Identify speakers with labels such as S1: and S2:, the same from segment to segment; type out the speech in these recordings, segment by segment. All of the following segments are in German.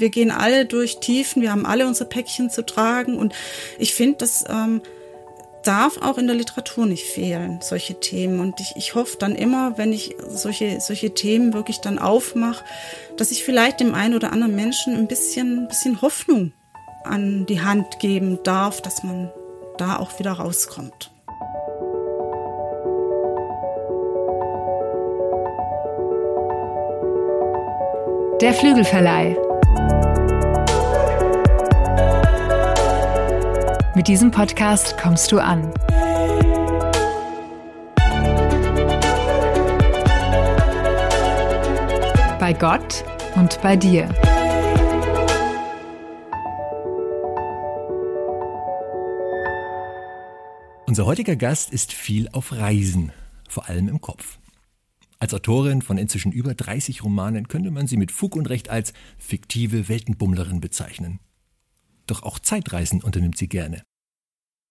S1: Wir gehen alle durch Tiefen, wir haben alle unsere Päckchen zu tragen und ich finde, das ähm, darf auch in der Literatur nicht fehlen, solche Themen. Und ich, ich hoffe dann immer, wenn ich solche, solche Themen wirklich dann aufmache, dass ich vielleicht dem einen oder anderen Menschen ein bisschen, ein bisschen Hoffnung an die Hand geben darf, dass man da auch wieder rauskommt.
S2: Der Flügelverleih. Mit diesem Podcast kommst du an. Bei Gott und bei dir.
S3: Unser heutiger Gast ist viel auf Reisen, vor allem im Kopf. Als Autorin von inzwischen über 30 Romanen könnte man sie mit Fug und Recht als fiktive Weltenbummlerin bezeichnen. Doch auch Zeitreisen unternimmt sie gerne.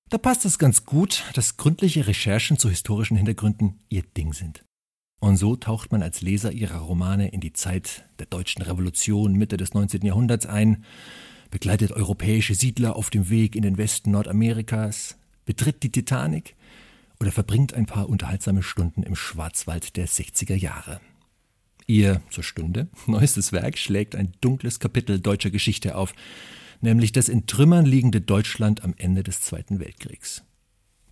S3: Da passt es ganz gut, dass gründliche Recherchen zu historischen Hintergründen ihr Ding sind. Und so taucht man als Leser ihrer Romane in die Zeit der deutschen Revolution Mitte des 19. Jahrhunderts ein, begleitet europäische Siedler auf dem Weg in den Westen Nordamerikas, betritt die Titanic oder verbringt ein paar unterhaltsame Stunden im Schwarzwald der 60er Jahre. Ihr zur Stunde neuestes Werk schlägt ein dunkles Kapitel deutscher Geschichte auf, nämlich das in Trümmern liegende Deutschland am Ende des Zweiten Weltkriegs.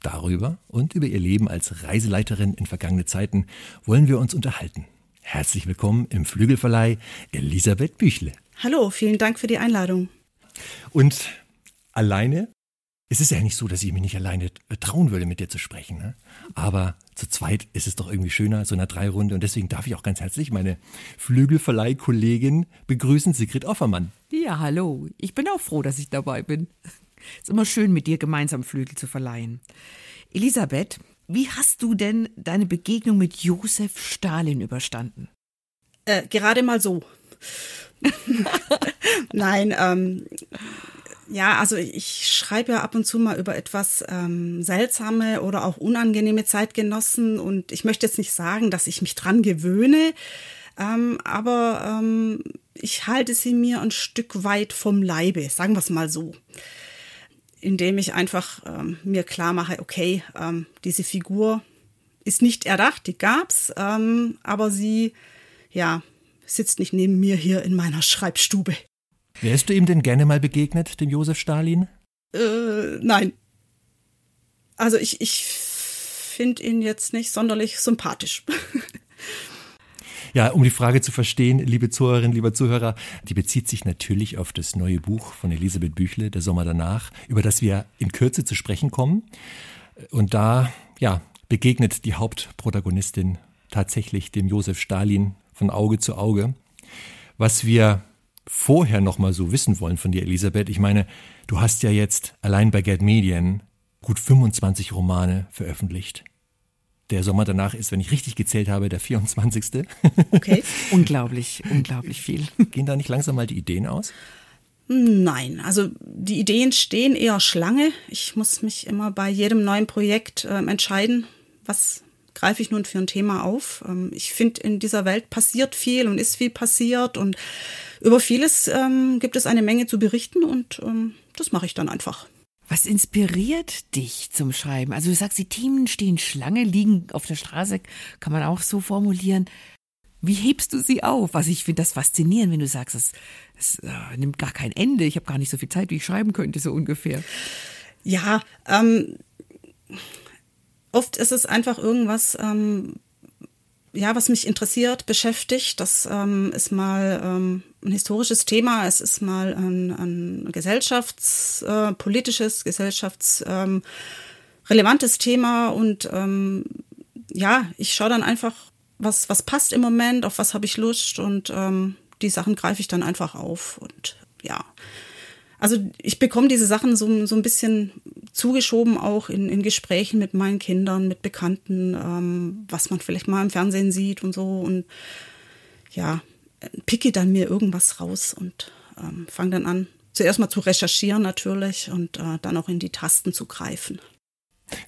S3: Darüber und über ihr Leben als Reiseleiterin in vergangene Zeiten wollen wir uns unterhalten. Herzlich willkommen im Flügelverleih Elisabeth Büchle.
S1: Hallo, vielen Dank für die Einladung.
S3: Und alleine es ist ja nicht so, dass ich mich nicht alleine trauen würde, mit dir zu sprechen. Ne? Aber zu zweit ist es doch irgendwie schöner, so einer Dreirunde. Und deswegen darf ich auch ganz herzlich meine Flügelverleih-Kollegin begrüßen, Sigrid Offermann.
S4: Ja, hallo. Ich bin auch froh, dass ich dabei bin. Ist immer schön, mit dir gemeinsam Flügel zu verleihen. Elisabeth, wie hast du denn deine Begegnung mit Josef Stalin überstanden?
S1: Äh, gerade mal so. Nein, ähm, ja, also ich schreibe ja ab und zu mal über etwas ähm, seltsame oder auch unangenehme Zeitgenossen und ich möchte jetzt nicht sagen, dass ich mich dran gewöhne, ähm, aber ähm, ich halte sie mir ein Stück weit vom Leibe, sagen wir es mal so, indem ich einfach ähm, mir klar mache, okay, ähm, diese Figur ist nicht erdacht, die gab's, ähm, aber sie, ja, sitzt nicht neben mir hier in meiner Schreibstube.
S3: Wärst du ihm denn gerne mal begegnet, dem Josef Stalin?
S1: Äh, nein. Also ich, ich finde ihn jetzt nicht sonderlich sympathisch.
S3: Ja, um die Frage zu verstehen, liebe Zuhörerinnen, lieber Zuhörer, die bezieht sich natürlich auf das neue Buch von Elisabeth Büchle, Der Sommer danach, über das wir in Kürze zu sprechen kommen. Und da, ja, begegnet die Hauptprotagonistin tatsächlich dem Josef Stalin von Auge zu Auge. Was wir vorher noch mal so wissen wollen von dir, Elisabeth. Ich meine, du hast ja jetzt allein bei Get Medien gut 25 Romane veröffentlicht. Der Sommer danach ist, wenn ich richtig gezählt habe, der 24.
S4: Okay. unglaublich, unglaublich viel.
S3: Gehen da nicht langsam mal die Ideen aus?
S1: Nein, also die Ideen stehen eher Schlange. Ich muss mich immer bei jedem neuen Projekt äh, entscheiden, was greife ich nun für ein Thema auf. Ähm, ich finde, in dieser Welt passiert viel und ist viel passiert und über vieles ähm, gibt es eine Menge zu berichten und ähm, das mache ich dann einfach.
S4: Was inspiriert dich zum Schreiben? Also du sagst, die Themen stehen Schlange, liegen auf der Straße, kann man auch so formulieren. Wie hebst du sie auf? Also ich finde das faszinierend, wenn du sagst, es, es äh, nimmt gar kein Ende. Ich habe gar nicht so viel Zeit, wie ich schreiben könnte, so ungefähr.
S1: Ja, ähm, oft ist es einfach irgendwas, ähm, ja, was mich interessiert, beschäftigt. Das ähm, ist mal ähm, ein historisches Thema, es ist mal ein, ein gesellschaftspolitisches, äh, gesellschaftsrelevantes ähm, Thema und ähm, ja, ich schaue dann einfach, was, was passt im Moment, auf was habe ich Lust und ähm, die Sachen greife ich dann einfach auf und ja. Also ich bekomme diese Sachen so, so ein bisschen zugeschoben auch in, in Gesprächen mit meinen Kindern, mit Bekannten, ähm, was man vielleicht mal im Fernsehen sieht und so. Und ja, picke dann mir irgendwas raus und ähm, fange dann an, zuerst mal zu recherchieren natürlich und äh, dann auch in die Tasten zu greifen.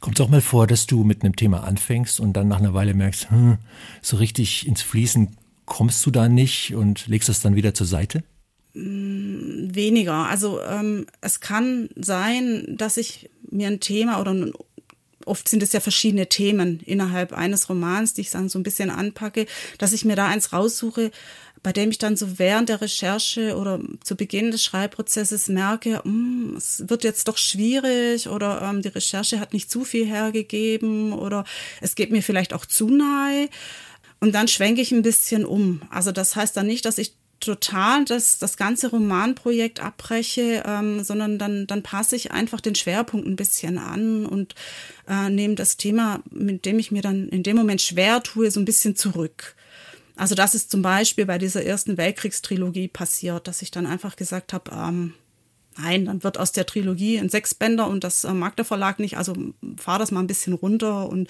S3: Kommt es auch mal vor, dass du mit einem Thema anfängst und dann nach einer Weile merkst, hm, so richtig ins Fließen kommst du da nicht und legst es dann wieder zur Seite?
S1: Mm weniger. Also ähm, es kann sein, dass ich mir ein Thema oder ein oft sind es ja verschiedene Themen innerhalb eines Romans, die ich dann so ein bisschen anpacke, dass ich mir da eins raussuche, bei dem ich dann so während der Recherche oder zu Beginn des Schreibprozesses merke, hm, es wird jetzt doch schwierig oder ähm, die Recherche hat nicht zu viel hergegeben oder es geht mir vielleicht auch zu nahe. Und dann schwenke ich ein bisschen um. Also das heißt dann nicht, dass ich total das, das ganze Romanprojekt abbreche, ähm, sondern dann, dann passe ich einfach den Schwerpunkt ein bisschen an und äh, nehme das Thema, mit dem ich mir dann in dem Moment schwer tue, so ein bisschen zurück. Also das ist zum Beispiel bei dieser ersten Weltkriegstrilogie passiert, dass ich dann einfach gesagt habe, ähm, nein, dann wird aus der Trilogie ein Sechsbänder und das äh, mag der Verlag nicht, also fahr das mal ein bisschen runter und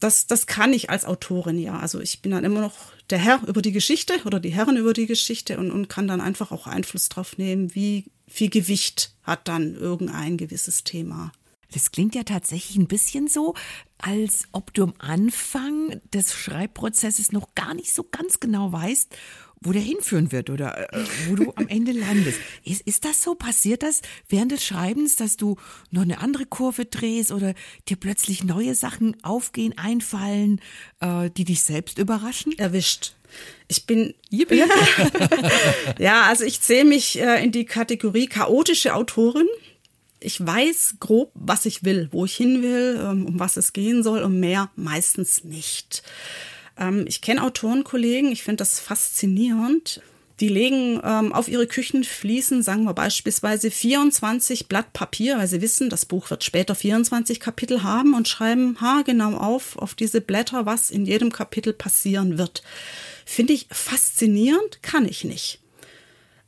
S1: das, das kann ich als Autorin ja. Also ich bin dann immer noch der Herr über die Geschichte oder die Herren über die Geschichte und, und kann dann einfach auch Einfluss drauf nehmen, wie viel Gewicht hat dann irgendein gewisses Thema.
S4: Das klingt ja tatsächlich ein bisschen so, als ob du am Anfang des Schreibprozesses noch gar nicht so ganz genau weißt, wo der hinführen wird oder äh, wo du am Ende landest. Ist, ist das so? Passiert das während des Schreibens, dass du noch eine andere Kurve drehst oder dir plötzlich neue Sachen aufgehen, einfallen, äh, die dich selbst überraschen?
S1: Erwischt. Ich bin. ja, also ich zähle mich äh, in die Kategorie chaotische Autorin ich weiß grob, was ich will, wo ich hin will, ähm, um was es gehen soll und mehr meistens nicht. Ähm, ich kenne Autorenkollegen, ich finde das faszinierend. Die legen ähm, auf ihre Küchenfliesen, sagen wir beispielsweise 24 Blatt Papier, weil sie wissen, das Buch wird später 24 Kapitel haben und schreiben haargenau auf, auf diese Blätter, was in jedem Kapitel passieren wird. Finde ich faszinierend, kann ich nicht.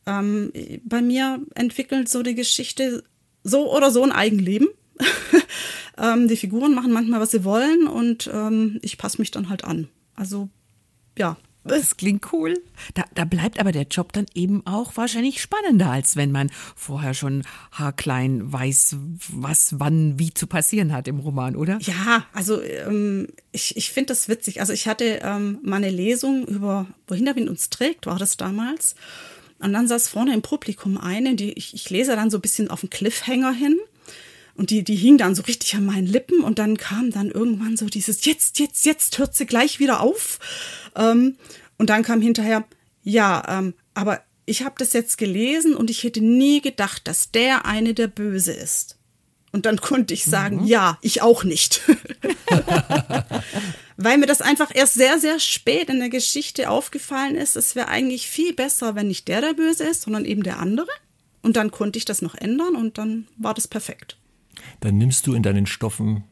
S1: Ähm, bei mir entwickelt so die Geschichte so oder so ein Eigenleben. ähm, die Figuren machen manchmal, was sie wollen und ähm, ich passe mich dann halt an. Also ja.
S4: Das klingt cool. Da, da bleibt aber der Job dann eben auch wahrscheinlich spannender, als wenn man vorher schon haarklein weiß, was wann wie zu passieren hat im Roman, oder?
S1: Ja, also ähm, ich, ich finde das witzig. Also ich hatte ähm, mal eine Lesung über Wohin der Wind uns trägt, war das damals. Und dann saß vorne im Publikum eine, die ich, ich lese dann so ein bisschen auf den Cliffhanger hin. Und die, die hing dann so richtig an meinen Lippen und dann kam dann irgendwann so dieses Jetzt, jetzt, jetzt hört sie gleich wieder auf. Ähm, und dann kam hinterher, ja, ähm, aber ich habe das jetzt gelesen und ich hätte nie gedacht, dass der eine der Böse ist. Und dann konnte ich sagen, mhm. ja, ich auch nicht. Weil mir das einfach erst sehr, sehr spät in der Geschichte aufgefallen ist, es wäre eigentlich viel besser, wenn nicht der der Böse ist, sondern eben der andere. Und dann konnte ich das noch ändern und dann war das perfekt.
S3: Dann nimmst du in deinen Stoffen,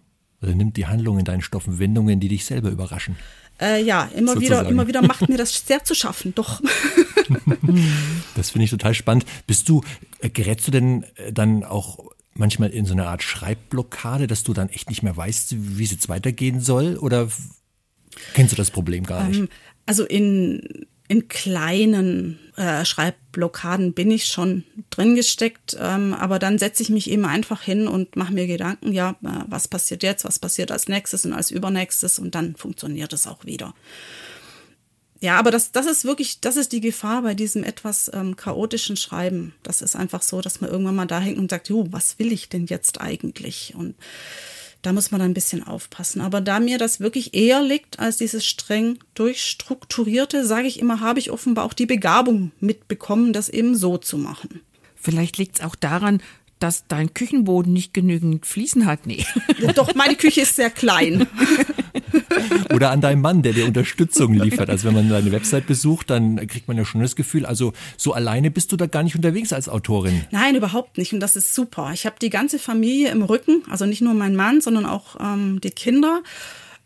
S3: oder nimmt die Handlung in deinen Stoffen Wendungen, die dich selber überraschen.
S1: Äh, ja, immer wieder, immer wieder macht mir das sehr zu schaffen, doch.
S3: das finde ich total spannend. Bist du, äh, gerätst du denn äh, dann auch manchmal in so eine Art Schreibblockade, dass du dann echt nicht mehr weißt, wie es jetzt weitergehen soll? Oder kennst du das Problem gar nicht? Ähm,
S1: also in, in kleinen äh, Schreibblockaden bin ich schon drin gesteckt, ähm, aber dann setze ich mich eben einfach hin und mache mir Gedanken, ja, äh, was passiert jetzt, was passiert als nächstes und als übernächstes und dann funktioniert es auch wieder ja, aber das, das ist wirklich, das ist die Gefahr bei diesem etwas ähm, chaotischen Schreiben. Das ist einfach so, dass man irgendwann mal da hängt und sagt, jo, was will ich denn jetzt eigentlich? Und da muss man dann ein bisschen aufpassen. Aber da mir das wirklich eher liegt als dieses streng durchstrukturierte, sage ich immer, habe ich offenbar auch die Begabung mitbekommen, das eben so zu machen.
S4: Vielleicht liegt es auch daran, dass dein Küchenboden nicht genügend Fliesen hat. Nee.
S1: Doch, meine Küche ist sehr klein.
S3: Oder an deinem Mann, der dir Unterstützung liefert. Also wenn man deine Website besucht, dann kriegt man ja schon das Gefühl, also so alleine bist du da gar nicht unterwegs als Autorin.
S1: Nein, überhaupt nicht. Und das ist super. Ich habe die ganze Familie im Rücken, also nicht nur mein Mann, sondern auch ähm, die Kinder.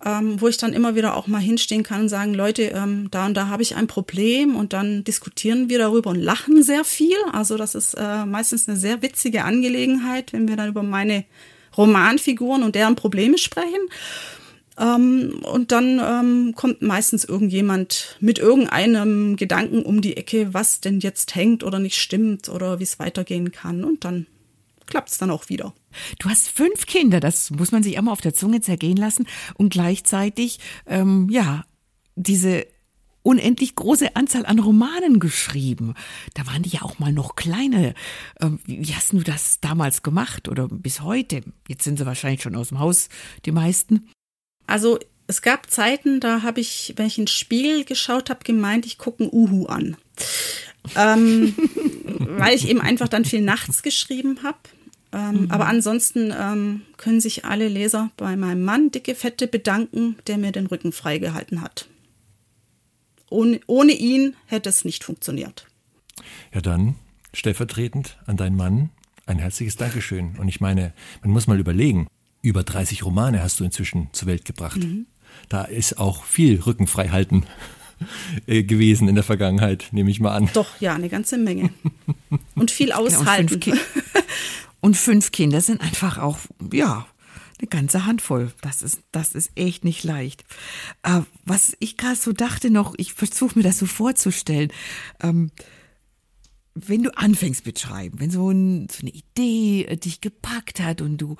S1: Ähm, wo ich dann immer wieder auch mal hinstehen kann und sagen, Leute, ähm, da und da habe ich ein Problem und dann diskutieren wir darüber und lachen sehr viel. Also das ist äh, meistens eine sehr witzige Angelegenheit, wenn wir dann über meine Romanfiguren und deren Probleme sprechen. Ähm, und dann ähm, kommt meistens irgendjemand mit irgendeinem Gedanken um die Ecke, was denn jetzt hängt oder nicht stimmt oder wie es weitergehen kann. Und dann klappt es dann auch wieder.
S4: Du hast fünf Kinder, das muss man sich mal auf der Zunge zergehen lassen. Und gleichzeitig, ähm, ja, diese unendlich große Anzahl an Romanen geschrieben. Da waren die ja auch mal noch kleiner. Ähm, wie hast du das damals gemacht oder bis heute? Jetzt sind sie wahrscheinlich schon aus dem Haus, die meisten.
S1: Also es gab Zeiten, da habe ich, wenn ich ins Spiel geschaut habe, gemeint, ich gucke ein Uhu an. ähm, weil ich eben einfach dann viel nachts geschrieben habe. Ähm, mhm. Aber ansonsten ähm, können sich alle Leser bei meinem Mann, dicke Fette, bedanken, der mir den Rücken freigehalten hat. Ohne, ohne ihn hätte es nicht funktioniert.
S3: Ja, dann stellvertretend an deinen Mann ein herzliches Dankeschön. Und ich meine, man muss mal überlegen, über 30 Romane hast du inzwischen zur Welt gebracht. Mhm. Da ist auch viel Rückenfreihalten äh, gewesen in der Vergangenheit, nehme ich mal an.
S1: Doch, ja, eine ganze Menge. Und viel aushalten.
S4: und, fünf und fünf Kinder sind einfach auch, ja, eine ganze Handvoll. Das ist, das ist echt nicht leicht. Äh, was ich gerade so dachte noch, ich versuche mir das so vorzustellen. Ähm, wenn du anfängst mit Schreiben, wenn so, ein, so eine Idee äh, dich gepackt hat und du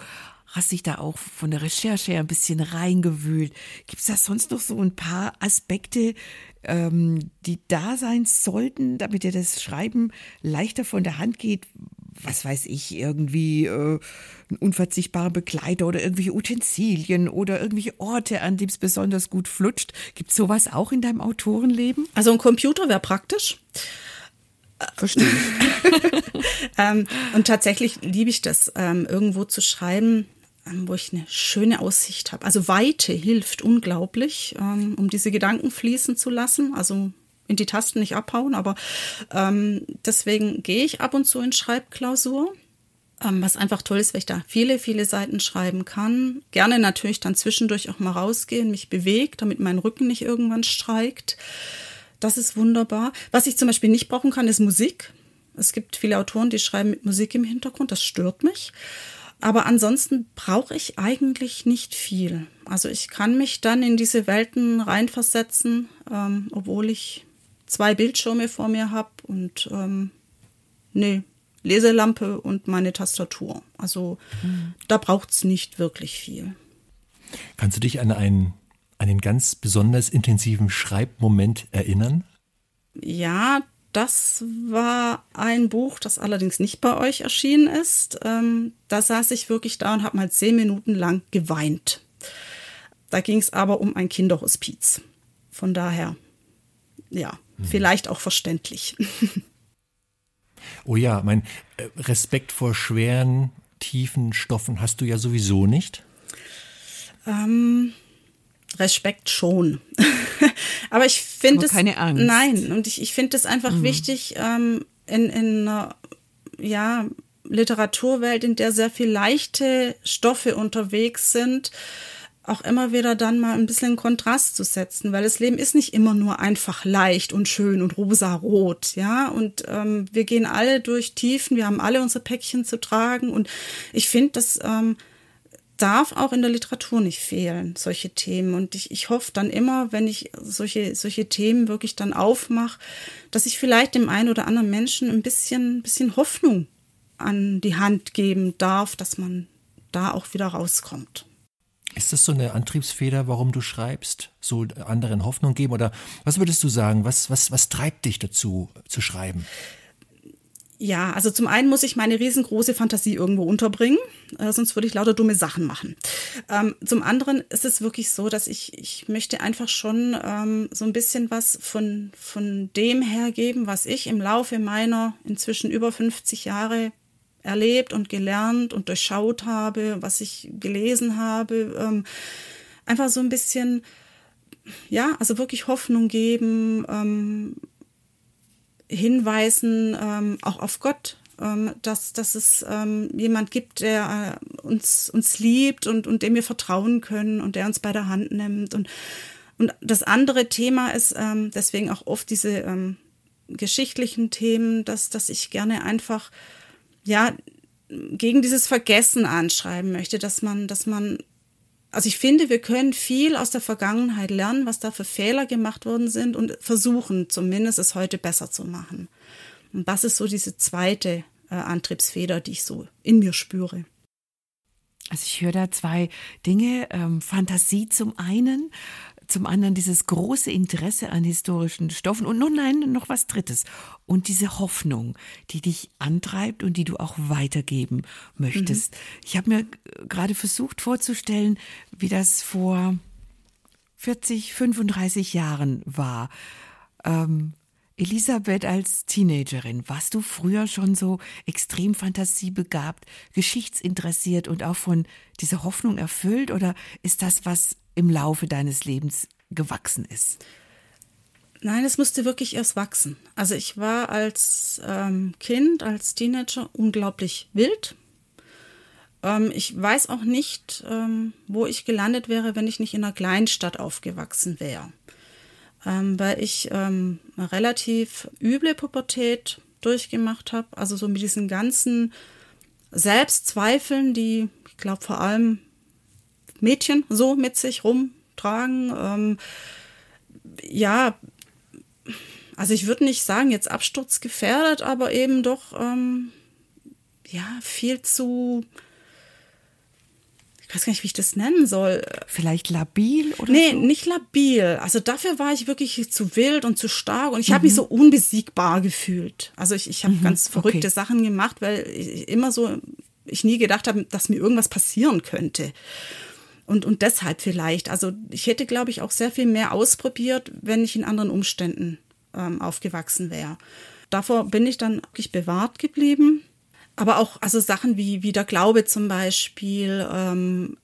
S4: hast dich da auch von der Recherche her ein bisschen reingewühlt. Gibt es da sonst noch so ein paar Aspekte, ähm, die da sein sollten, damit dir das Schreiben leichter von der Hand geht? Was weiß ich, irgendwie äh, ein unverzichtbarer Begleiter oder irgendwelche Utensilien oder irgendwelche Orte, an denen es besonders gut flutscht. Gibt es sowas auch in deinem Autorenleben?
S1: Also ein Computer wäre praktisch.
S4: Verstehe.
S1: ähm, und tatsächlich liebe ich das, ähm, irgendwo zu schreiben, wo ich eine schöne Aussicht habe. Also Weite hilft unglaublich, ähm, um diese Gedanken fließen zu lassen. Also in die Tasten nicht abhauen, aber ähm, deswegen gehe ich ab und zu in Schreibklausur. Ähm, was einfach toll ist, weil ich da viele, viele Seiten schreiben kann. Gerne natürlich dann zwischendurch auch mal rausgehen, mich bewegt, damit mein Rücken nicht irgendwann streikt. Das ist wunderbar. Was ich zum Beispiel nicht brauchen kann, ist Musik. Es gibt viele Autoren, die schreiben mit Musik im Hintergrund. Das stört mich. Aber ansonsten brauche ich eigentlich nicht viel. Also ich kann mich dann in diese Welten reinversetzen, ähm, obwohl ich zwei Bildschirme vor mir habe und ähm, nee, Leselampe und meine Tastatur. Also mhm. da braucht es nicht wirklich viel.
S3: Kannst du dich an einen, einen ganz besonders intensiven Schreibmoment erinnern?
S1: Ja, das war ein Buch, das allerdings nicht bei euch erschienen ist. Ähm, da saß ich wirklich da und habe mal zehn Minuten lang geweint. Da ging es aber um ein Kinderhospiz. Von daher, ja, hm. vielleicht auch verständlich.
S3: Oh ja, mein äh, Respekt vor schweren, tiefen Stoffen hast du ja sowieso nicht.
S1: Ähm, Respekt schon. Aber ich finde es.
S4: Keine Angst.
S1: Nein, und ich, ich finde es einfach mhm. wichtig, ähm, in, in einer ja, Literaturwelt, in der sehr viel leichte Stoffe unterwegs sind, auch immer wieder dann mal ein bisschen Kontrast zu setzen, weil das Leben ist nicht immer nur einfach leicht und schön und rosa-rot, ja. Und ähm, wir gehen alle durch Tiefen, wir haben alle unsere Päckchen zu tragen und ich finde, dass ähm, darf auch in der Literatur nicht fehlen, solche Themen. Und ich, ich hoffe dann immer, wenn ich solche, solche Themen wirklich dann aufmache, dass ich vielleicht dem einen oder anderen Menschen ein bisschen, bisschen Hoffnung an die Hand geben darf, dass man da auch wieder rauskommt.
S3: Ist das so eine Antriebsfeder, warum du schreibst? So anderen Hoffnung geben? Oder was würdest du sagen? Was, was, was treibt dich dazu, zu schreiben?
S1: Ja, also zum einen muss ich meine riesengroße Fantasie irgendwo unterbringen, äh, sonst würde ich lauter dumme Sachen machen. Ähm, zum anderen ist es wirklich so, dass ich, ich möchte einfach schon ähm, so ein bisschen was von, von dem hergeben, was ich im Laufe meiner inzwischen über 50 Jahre erlebt und gelernt und durchschaut habe, was ich gelesen habe. Ähm, einfach so ein bisschen, ja, also wirklich Hoffnung geben, ähm, hinweisen ähm, auch auf Gott, ähm, dass, dass es ähm, jemand gibt, der äh, uns, uns liebt und, und dem wir vertrauen können und der uns bei der Hand nimmt. Und, und das andere Thema ist ähm, deswegen auch oft diese ähm, geschichtlichen Themen, dass, dass ich gerne einfach, ja, gegen dieses Vergessen anschreiben möchte, dass man, dass man also ich finde, wir können viel aus der Vergangenheit lernen, was da für Fehler gemacht worden sind und versuchen zumindest es heute besser zu machen. Und das ist so diese zweite äh, Antriebsfeder, die ich so in mir spüre.
S4: Also ich höre da zwei Dinge. Ähm, Fantasie zum einen, zum anderen dieses große Interesse an historischen Stoffen und nun nein, noch was Drittes. Und diese Hoffnung, die dich antreibt und die du auch weitergeben möchtest. Mhm. Ich habe mir gerade versucht vorzustellen, wie das vor 40, 35 Jahren war. Ähm, Elisabeth als Teenagerin, warst du früher schon so extrem fantasiebegabt, geschichtsinteressiert und auch von dieser Hoffnung erfüllt oder ist das, was im Laufe deines Lebens gewachsen ist?
S1: Nein, es musste wirklich erst wachsen. Also ich war als ähm, Kind, als Teenager unglaublich wild. Ähm, ich weiß auch nicht, ähm, wo ich gelandet wäre, wenn ich nicht in einer Kleinstadt aufgewachsen wäre ähm, weil ich ähm, eine relativ üble Pubertät durchgemacht habe. Also so mit diesen ganzen Selbstzweifeln, die, ich glaube, vor allem Mädchen so mit sich rumtragen. Ähm, ja, also ich würde nicht sagen, jetzt absturzgefährdet, aber eben doch ähm, ja viel zu ich weiß gar nicht, wie ich das nennen soll.
S4: Vielleicht labil oder
S1: Nee,
S4: so?
S1: nicht labil. Also dafür war ich wirklich zu wild und zu stark und ich mhm. habe mich so unbesiegbar gefühlt. Also ich, ich habe mhm. ganz verrückte okay. Sachen gemacht, weil ich immer so, ich nie gedacht habe, dass mir irgendwas passieren könnte. Und, und deshalb vielleicht. Also ich hätte, glaube ich, auch sehr viel mehr ausprobiert, wenn ich in anderen Umständen ähm, aufgewachsen wäre. Davor bin ich dann wirklich bewahrt geblieben aber auch also Sachen wie, wie der Glaube zum Beispiel, ähm,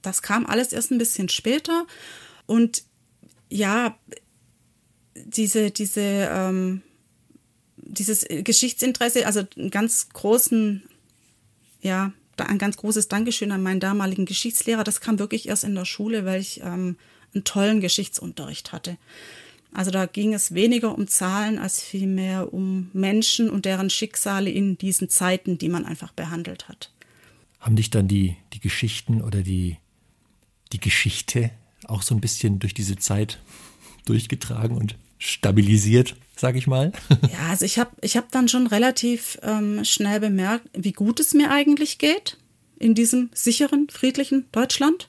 S1: das kam alles erst ein bisschen später. Und ja, diese, diese, ähm, dieses Geschichtsinteresse, also einen ganz großen, ja, ein ganz großes Dankeschön an meinen damaligen Geschichtslehrer. Das kam wirklich erst in der Schule, weil ich ähm, einen tollen Geschichtsunterricht hatte. Also da ging es weniger um Zahlen als vielmehr um Menschen und deren Schicksale in diesen Zeiten, die man einfach behandelt hat.
S3: Haben dich dann die, die Geschichten oder die, die Geschichte auch so ein bisschen durch diese Zeit durchgetragen und stabilisiert, sag ich mal?
S1: Ja, also ich habe ich hab dann schon relativ ähm, schnell bemerkt, wie gut es mir eigentlich geht in diesem sicheren, friedlichen Deutschland.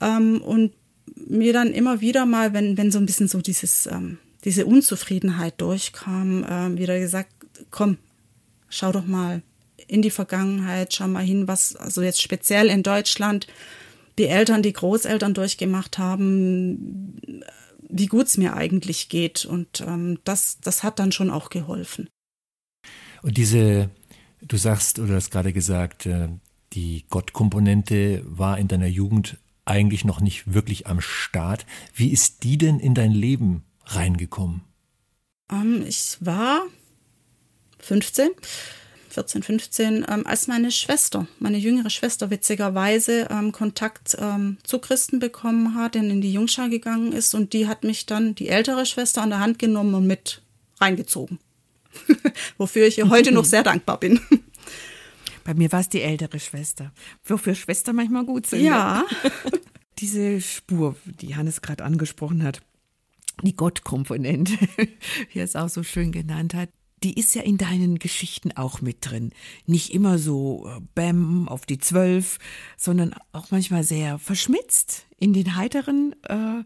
S1: Ähm, und mir dann immer wieder mal, wenn, wenn so ein bisschen so dieses, ähm, diese Unzufriedenheit durchkam, ähm, wieder gesagt, komm, schau doch mal in die Vergangenheit, schau mal hin, was, also jetzt speziell in Deutschland, die Eltern, die Großeltern durchgemacht haben, wie gut es mir eigentlich geht. Und ähm, das, das hat dann schon auch geholfen.
S3: Und diese, du sagst oder hast gerade gesagt, äh, die Gottkomponente war in deiner Jugend eigentlich noch nicht wirklich am Start. Wie ist die denn in dein Leben reingekommen?
S1: Ähm, ich war 15, 14, 15, ähm, als meine Schwester, meine jüngere Schwester witzigerweise ähm, Kontakt ähm, zu Christen bekommen hat, denn in die Jungschar gegangen ist und die hat mich dann, die ältere Schwester, an der Hand genommen und mit reingezogen. Wofür ich ihr heute noch sehr dankbar bin.
S4: Bei mir war es die ältere Schwester. Wofür Schwester manchmal gut sind.
S1: Ja.
S4: Diese Spur, die Hannes gerade angesprochen hat, die Gottkomponente, wie er es auch so schön genannt hat, die ist ja in deinen Geschichten auch mit drin. Nicht immer so äh, Bäm auf die Zwölf, sondern auch manchmal sehr verschmitzt in den heiteren äh,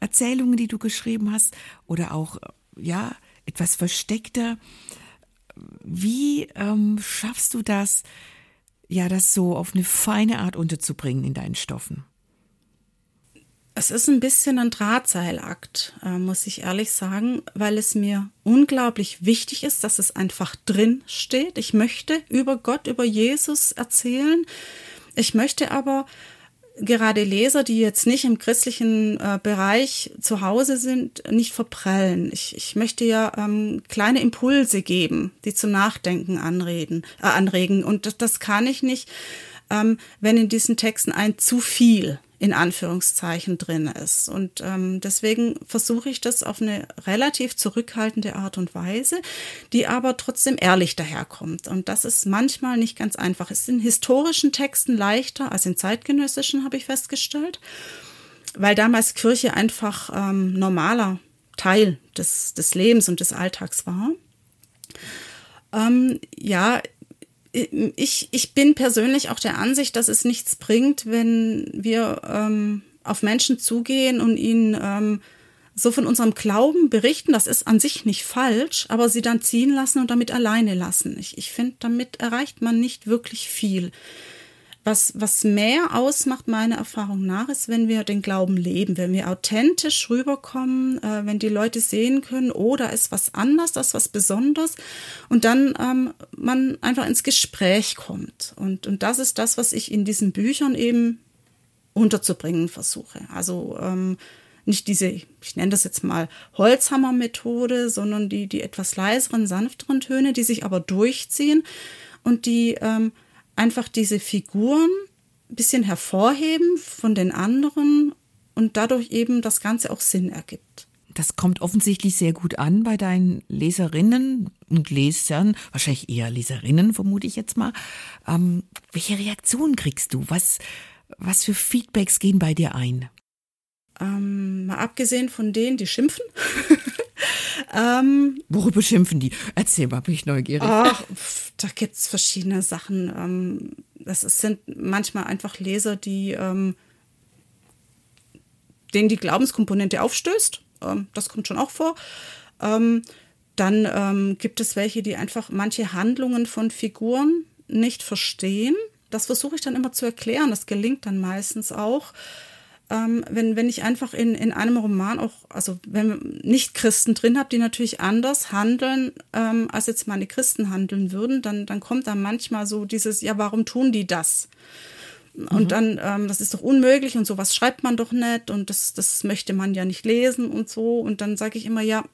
S4: Erzählungen, die du geschrieben hast, oder auch, äh, ja, etwas versteckter wie ähm, schaffst du das, ja, das so auf eine feine Art unterzubringen in deinen Stoffen?
S1: Es ist ein bisschen ein Drahtseilakt, äh, muss ich ehrlich sagen, weil es mir unglaublich wichtig ist, dass es einfach drin steht. Ich möchte über Gott, über Jesus erzählen. Ich möchte aber gerade Leser, die jetzt nicht im christlichen äh, Bereich zu Hause sind, nicht verprellen. Ich, ich möchte ja ähm, kleine Impulse geben, die zum Nachdenken anreden, äh, anregen. Und das, das kann ich nicht, ähm, wenn in diesen Texten ein zu viel in Anführungszeichen drin ist. Und ähm, deswegen versuche ich das auf eine relativ zurückhaltende Art und Weise, die aber trotzdem ehrlich daherkommt. Und das ist manchmal nicht ganz einfach. Es ist in historischen Texten leichter als in zeitgenössischen, habe ich festgestellt, weil damals Kirche einfach ähm, normaler Teil des, des Lebens und des Alltags war. Ähm, ja, ich, ich bin persönlich auch der Ansicht, dass es nichts bringt, wenn wir ähm, auf Menschen zugehen und ihnen ähm, so von unserem Glauben berichten. Das ist an sich nicht falsch, aber sie dann ziehen lassen und damit alleine lassen. Ich, ich finde, damit erreicht man nicht wirklich viel. Was, was mehr ausmacht, meiner Erfahrung nach, ist, wenn wir den Glauben leben, wenn wir authentisch rüberkommen, äh, wenn die Leute sehen können, oh, da ist was anders, das ist was Besonderes und dann ähm, man einfach ins Gespräch kommt. Und, und das ist das, was ich in diesen Büchern eben unterzubringen versuche. Also ähm, nicht diese, ich nenne das jetzt mal Holzhammer-Methode, sondern die, die etwas leiseren, sanfteren Töne, die sich aber durchziehen und die ähm, einfach diese Figuren ein bisschen hervorheben von den anderen und dadurch eben das Ganze auch Sinn ergibt.
S4: Das kommt offensichtlich sehr gut an bei deinen Leserinnen und Lesern, wahrscheinlich eher Leserinnen, vermute ich jetzt mal. Ähm, welche Reaktionen kriegst du? Was, was für Feedbacks gehen bei dir ein?
S1: Ähm, mal abgesehen von denen, die schimpfen.
S4: ähm, Worüber schimpfen die? Erzähl mal, bin ich neugierig.
S1: Ach, da gibt es verschiedene Sachen. Ähm, das sind manchmal einfach Leser, die ähm, denen die Glaubenskomponente aufstößt. Ähm, das kommt schon auch vor. Ähm, dann ähm, gibt es welche, die einfach manche Handlungen von Figuren nicht verstehen. Das versuche ich dann immer zu erklären. Das gelingt dann meistens auch ähm, wenn, wenn ich einfach in, in einem Roman auch, also wenn nicht Christen drin habe, die natürlich anders handeln, ähm, als jetzt meine Christen handeln würden, dann, dann kommt da manchmal so dieses, ja, warum tun die das? Und mhm. dann, ähm, das ist doch unmöglich und sowas schreibt man doch nicht und das, das möchte man ja nicht lesen und so. Und dann sage ich immer, ja,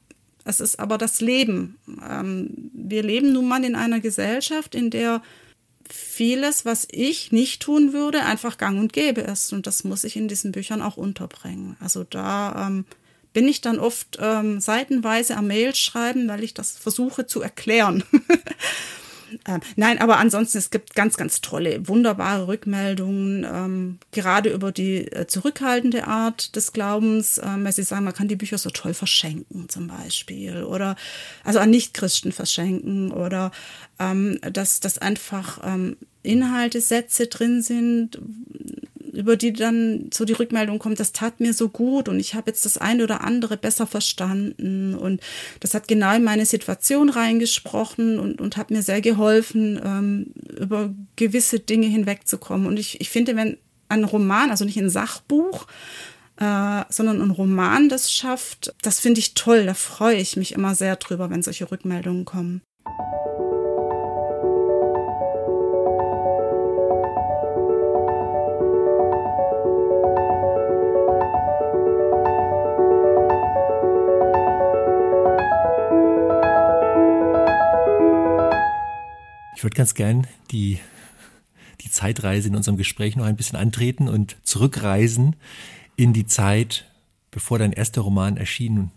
S1: es ist aber das Leben. Ähm, wir leben nun mal in einer Gesellschaft, in der vieles, was ich nicht tun würde, einfach gang und gäbe ist. Und das muss ich in diesen Büchern auch unterbringen. Also da ähm, bin ich dann oft ähm, seitenweise am Mail schreiben, weil ich das versuche zu erklären. Ähm, nein, aber ansonsten, es gibt ganz, ganz tolle, wunderbare Rückmeldungen, ähm, gerade über die äh, zurückhaltende Art des Glaubens. Ähm, weil sie sagen, man kann die Bücher so toll verschenken, zum Beispiel, oder also an Nichtchristen verschenken, oder ähm, dass, dass einfach ähm, Inhalte, Sätze drin sind, über die dann so die Rückmeldung kommt, das tat mir so gut und ich habe jetzt das eine oder andere besser verstanden und das hat genau in meine Situation reingesprochen und, und hat mir sehr geholfen, ähm, über gewisse Dinge hinwegzukommen. Und ich, ich finde, wenn ein Roman, also nicht ein Sachbuch, äh, sondern ein Roman das schafft, das finde ich toll, da freue ich mich immer sehr drüber, wenn solche Rückmeldungen kommen.
S3: Ich würde ganz gern die, die Zeitreise in unserem Gespräch noch ein bisschen antreten und zurückreisen in die Zeit, bevor dein erster Roman erschien.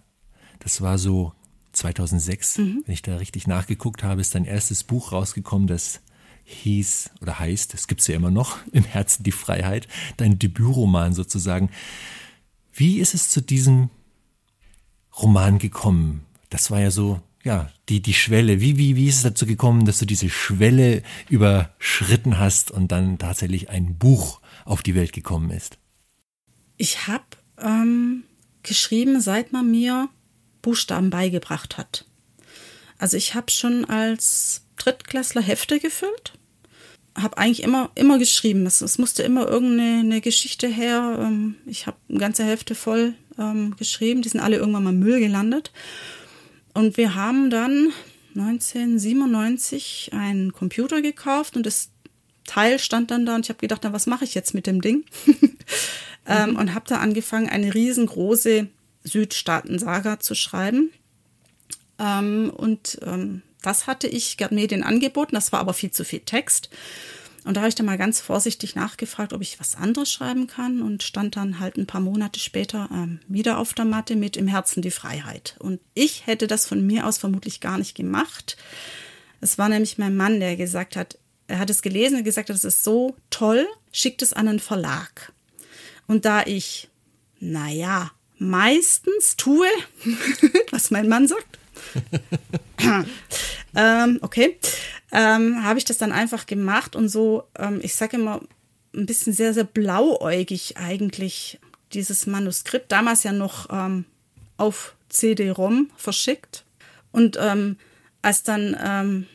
S3: Das war so 2006, mhm. wenn ich da richtig nachgeguckt habe, ist dein erstes Buch rausgekommen, das hieß oder heißt, es gibt es ja immer noch, Im Herzen die Freiheit, dein Debütroman sozusagen. Wie ist es zu diesem Roman gekommen? Das war ja so ja, die, die Schwelle. Wie, wie, wie ist es dazu gekommen, dass du diese Schwelle überschritten hast und dann tatsächlich ein Buch auf die Welt gekommen ist?
S1: Ich habe ähm, geschrieben, seit man mir Buchstaben beigebracht hat. Also ich habe schon als Drittklässler Hefte gefüllt, habe eigentlich immer, immer geschrieben. Es, es musste immer irgendeine Geschichte her. Ähm, ich habe ganze Hefte voll ähm, geschrieben, die sind alle irgendwann mal Müll gelandet. Und wir haben dann 1997 einen Computer gekauft und das Teil stand dann da und ich habe gedacht, na, was mache ich jetzt mit dem Ding? ähm, mhm. und habe da angefangen, eine riesengroße Südstaaten-Saga zu schreiben. Ähm, und ähm, das hatte ich Gerd Medien angeboten, das war aber viel zu viel Text. Und da habe ich dann mal ganz vorsichtig nachgefragt, ob ich was anderes schreiben kann und stand dann halt ein paar Monate später ähm, wieder auf der Matte mit Im Herzen die Freiheit. Und ich hätte das von mir aus vermutlich gar nicht gemacht. Es war nämlich mein Mann, der gesagt hat, er hat es gelesen und gesagt, das ist so toll, schickt es an einen Verlag. Und da ich, naja, meistens tue, was mein Mann sagt, ähm, okay, ähm, habe ich das dann einfach gemacht und so, ähm, ich sage immer, ein bisschen sehr, sehr blauäugig eigentlich dieses Manuskript damals ja noch ähm, auf CD-ROM verschickt. Und ähm, als dann ähm,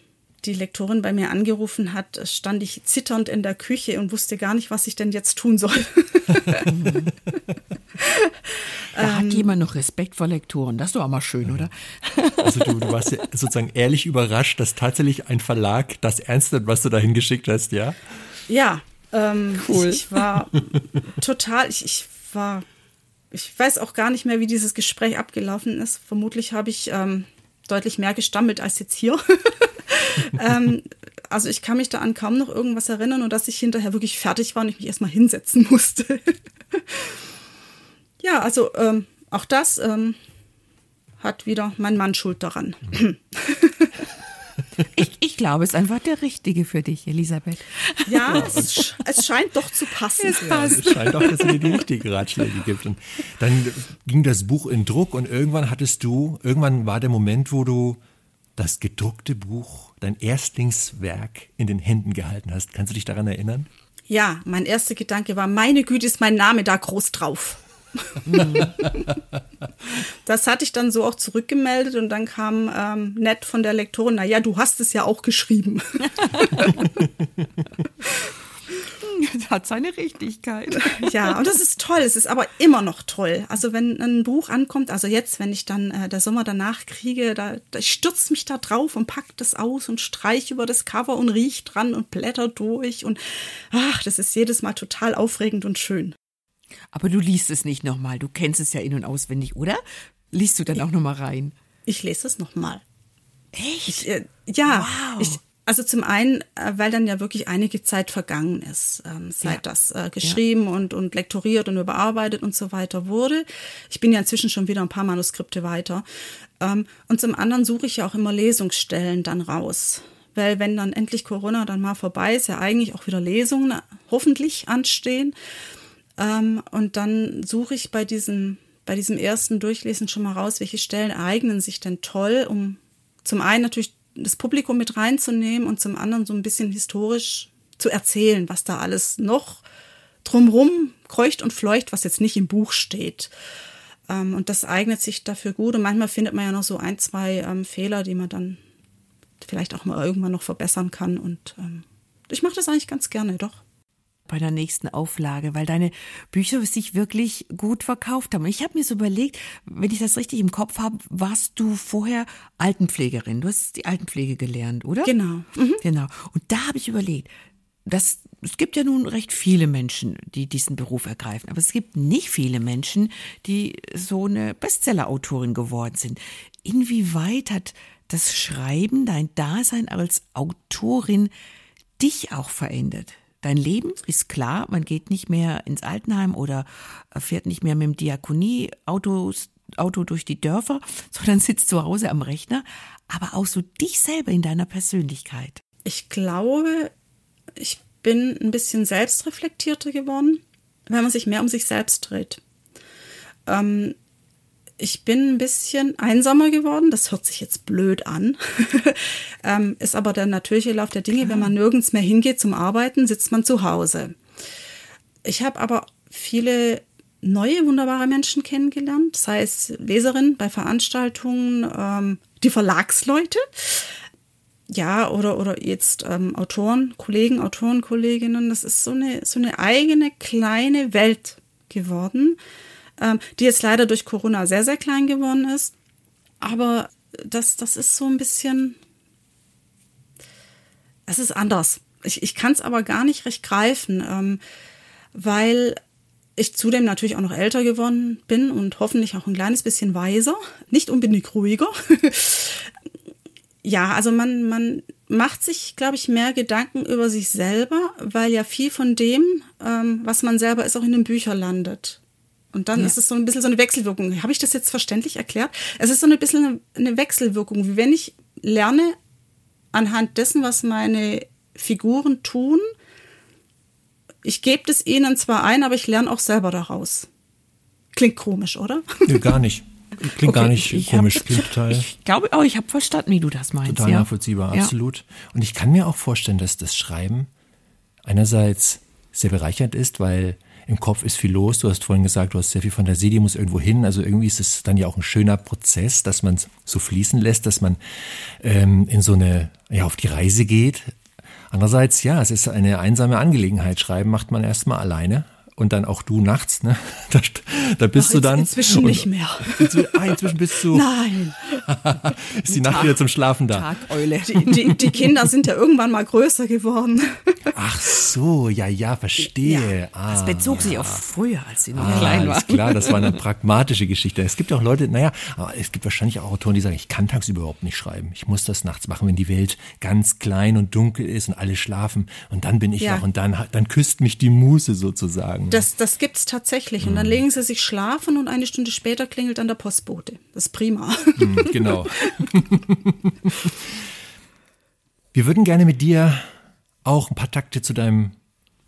S1: die Lektorin bei mir angerufen hat, stand ich zitternd in der Küche und wusste gar nicht, was ich denn jetzt tun soll.
S4: da hat jemand noch Respekt vor Lektoren. Das ist doch auch mal schön, oder?
S3: Also du, du warst ja sozusagen ehrlich überrascht, dass tatsächlich ein Verlag das ernst nimmt, was du da hingeschickt hast, ja?
S1: Ja, ähm, cool. Ich, ich war total, ich, ich war, ich weiß auch gar nicht mehr, wie dieses Gespräch abgelaufen ist. Vermutlich habe ich ähm, deutlich mehr gestammelt als jetzt hier. ähm, also ich kann mich da an kaum noch irgendwas erinnern und dass ich hinterher wirklich fertig war und ich mich erstmal hinsetzen musste. ja, also ähm, auch das ähm, hat wieder mein Mann Schuld daran.
S4: Ich, ich glaube, es ist einfach der Richtige für dich, Elisabeth.
S1: Ja, es, es scheint doch zu passen.
S3: Es, ja, es scheint auch, dass es dir die richtigen Ratschläge gibt. Und dann ging das Buch in Druck und irgendwann hattest du, irgendwann war der Moment, wo du das gedruckte Buch, dein Erstlingswerk in den Händen gehalten hast. Kannst du dich daran erinnern?
S1: Ja, mein erster Gedanke war, meine Güte, ist mein Name da groß drauf. Das hatte ich dann so auch zurückgemeldet und dann kam ähm, nett von der Lektorin, naja, du hast es ja auch geschrieben.
S4: Das hat seine Richtigkeit.
S1: Ja, und das ist toll. Es ist aber immer noch toll. Also wenn ein Buch ankommt, also jetzt, wenn ich dann äh, der Sommer danach kriege, da, da stürzt mich da drauf und packt das aus und streich über das Cover und riecht dran und blätter durch und ach, das ist jedes Mal total aufregend und schön.
S4: Aber du liest es nicht nochmal. Du kennst es ja in- und auswendig, oder? Liest du dann auch nochmal rein?
S1: Ich lese es nochmal.
S4: Echt?
S1: Ich, äh, ja,
S4: Wow.
S1: ich, also zum einen, äh, weil dann ja wirklich einige Zeit vergangen ist, ähm, seit
S4: Ja.
S1: das äh, geschrieben und, und lektoriert und überarbeitet und so weiter wurde. Ich bin ja inzwischen schon wieder ein paar Manuskripte weiter. Ähm, und zum anderen suche ich ja auch immer Lesungsstellen dann raus. Weil wenn dann endlich Corona dann mal vorbei ist, ja eigentlich auch wieder Lesungen hoffentlich anstehen. Ähm, und dann suche ich bei diesem, bei diesem ersten Durchlesen schon mal raus, welche Stellen eignen sich denn toll, um zum einen natürlich das Publikum mit reinzunehmen und zum anderen so ein bisschen historisch zu erzählen, was da alles noch drumrum kreucht und fleucht, was jetzt nicht im Buch steht. Ähm, und das eignet sich dafür gut. Und manchmal findet man ja noch so ein, zwei ähm, Fehler, die man dann vielleicht auch mal irgendwann noch verbessern kann. Und ähm, ich mache das eigentlich ganz gerne, doch.
S4: Bei der nächsten Auflage, weil deine Bücher sich wirklich gut verkauft haben. Und ich habe mir so überlegt, wenn ich das richtig im Kopf habe, warst du vorher Altenpflegerin. Du hast die Altenpflege gelernt, oder?
S1: Genau. Mhm.
S4: Genau. Und da habe ich überlegt, dass es gibt ja nun recht viele Menschen, die diesen Beruf ergreifen, aber es gibt nicht viele Menschen, die so eine Bestseller-Autorin geworden sind. Inwieweit hat das Schreiben, dein Dasein als Autorin dich auch verändert? Dein Leben ist klar, man geht nicht mehr ins Altenheim oder fährt nicht mehr mit dem Diakonie-Auto Auto durch die Dörfer, sondern sitzt zu Hause am Rechner, aber auch so dich selber in deiner Persönlichkeit.
S1: Ich glaube, ich bin ein bisschen selbstreflektierter geworden, wenn man sich mehr um sich selbst dreht. Ähm, ich bin ein bisschen einsamer geworden. Das hört sich jetzt blöd an. ähm, ist aber der natürliche Lauf der Dinge. Wenn man nirgends mehr hingeht zum Arbeiten, sitzt man zu Hause. Ich habe aber viele neue, wunderbare Menschen kennengelernt, sei es Leserinnen bei Veranstaltungen, ähm, die Verlagsleute, ja, oder, oder jetzt ähm, Autoren, Kollegen, Autorenkolleginnen. Das ist so eine, so eine eigene kleine Welt geworden, die jetzt leider durch Corona sehr, sehr klein geworden ist. Aber das, das ist so ein bisschen, es ist anders. Ich, ich kann es aber gar nicht recht greifen, ähm, weil ich zudem natürlich auch noch älter geworden bin und hoffentlich auch ein kleines bisschen weiser, nicht unbedingt ruhiger. ja, also man, man macht sich, glaube ich, mehr Gedanken über sich selber, weil ja viel von dem, ähm, was man selber ist, auch in den Büchern landet. Und dann
S4: Ja.
S1: ist es so ein bisschen so eine Wechselwirkung. Habe ich das jetzt verständlich erklärt? Es ist so ein bisschen eine, Wechselwirkung, wie wenn ich lerne anhand dessen, was meine Figuren tun, ich gebe es ihnen zwar ein, aber ich lerne auch selber daraus. Klingt komisch, oder?
S3: Nee, gar nicht. Klingt gar nicht
S4: ich
S3: komisch,
S4: hab-
S3: klingt total,
S4: Ich glaube auch, ich habe verstanden, wie du das meinst.
S3: total
S4: ja.
S3: nachvollziehbar,
S4: Ja.
S3: absolut. Und ich kann mir auch vorstellen, dass das Schreiben einerseits sehr bereichernd ist, weil im Kopf ist viel los. Du hast vorhin gesagt, du hast sehr viel Fantasie, die muss irgendwo hin. Also irgendwie ist es dann ja auch ein schöner Prozess, dass man es so fließen lässt, dass man ähm, in so eine, ja, auf die Reise geht. Andererseits, ja, es ist eine einsame Angelegenheit. Schreiben macht man erstmal alleine und dann auch du nachts, ne? Da, da bist
S1: Ach,
S3: du dann.
S1: Inzwischen
S3: und,
S1: nicht mehr.
S3: Inzwischen, ah, inzwischen bist du.
S1: Nein.
S3: ist die Nacht wieder zum Schlafen da.
S4: Tageule.
S1: Die, die, die Kinder sind ja irgendwann mal größer geworden.
S3: Ach so, ja, ja, verstehe. Ah,
S4: Das bezog sich auf früher, als sie noch
S3: ah,
S4: klein war.
S3: alles klar, das war eine pragmatische Geschichte. Es gibt auch Leute, naja, aber es gibt wahrscheinlich auch Autoren, die sagen, ich kann tagsüber überhaupt nicht schreiben. Ich muss das nachts machen, wenn die Welt ganz klein und dunkel ist und alle schlafen. Und dann bin ich
S1: Ja.
S3: wach und dann, dann küsst mich die Muse sozusagen.
S1: Das, das gibt's tatsächlich. Und dann legen sie sich schlafen und eine Stunde später klingelt dann der Postbote. Das ist prima.
S3: Hm, genau. Wir würden gerne mit dir auch ein paar Takte zu deinem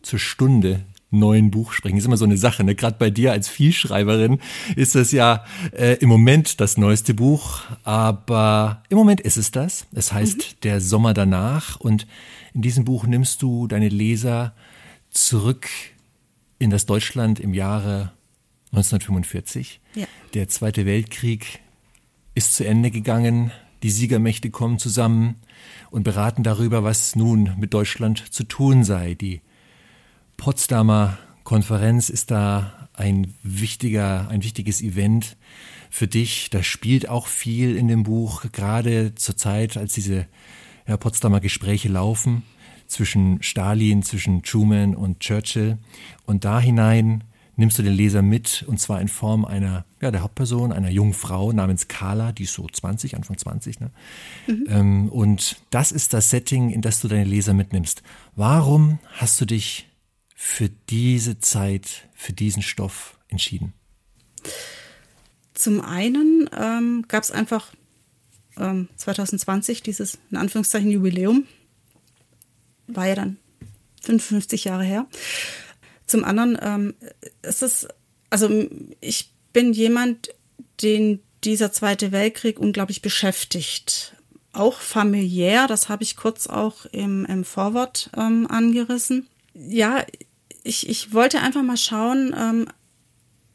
S3: zur Stunde neuen Buch sprechen. Ist immer so eine Sache, ne? Gerade bei dir als Vielschreiberin ist das ja äh, im Moment das neueste Buch, aber im Moment ist es das. Es heißt Der Sommer danach und in diesem Buch nimmst du deine Leser zurück in das Deutschland im Jahre 1945.
S1: Ja.
S3: Der Zweite Weltkrieg ist zu Ende gegangen. Die Siegermächte kommen zusammen und beraten darüber, was nun mit Deutschland zu tun sei. Die Potsdamer Konferenz ist da ein wichtiger, ein wichtiges Event für dich. Da spielt auch viel in dem Buch, gerade zur Zeit, als diese ja, Potsdamer Gespräche laufen zwischen Stalin, zwischen Truman und Churchill. Und da hinein nimmst du den Leser mit, und zwar in Form einer, ja, der Hauptperson, einer jungen Frau namens Carla, die ist so 20, Anfang 20, ne? Ähm, und das ist das Setting, in das du deine Leser mitnimmst. Warum hast du dich für diese Zeit, für diesen Stoff entschieden?
S1: Zum einen ähm, gab es einfach ähm, 2020 dieses, in Anführungszeichen, Jubiläum. War ja dann 55 Jahre her. Zum anderen ähm, ist es, also ich bin jemand, den dieser Zweite Weltkrieg unglaublich beschäftigt. Auch familiär, das habe ich kurz auch im, im Vorwort ähm, angerissen. Ja, ich, ich wollte einfach mal schauen, ähm,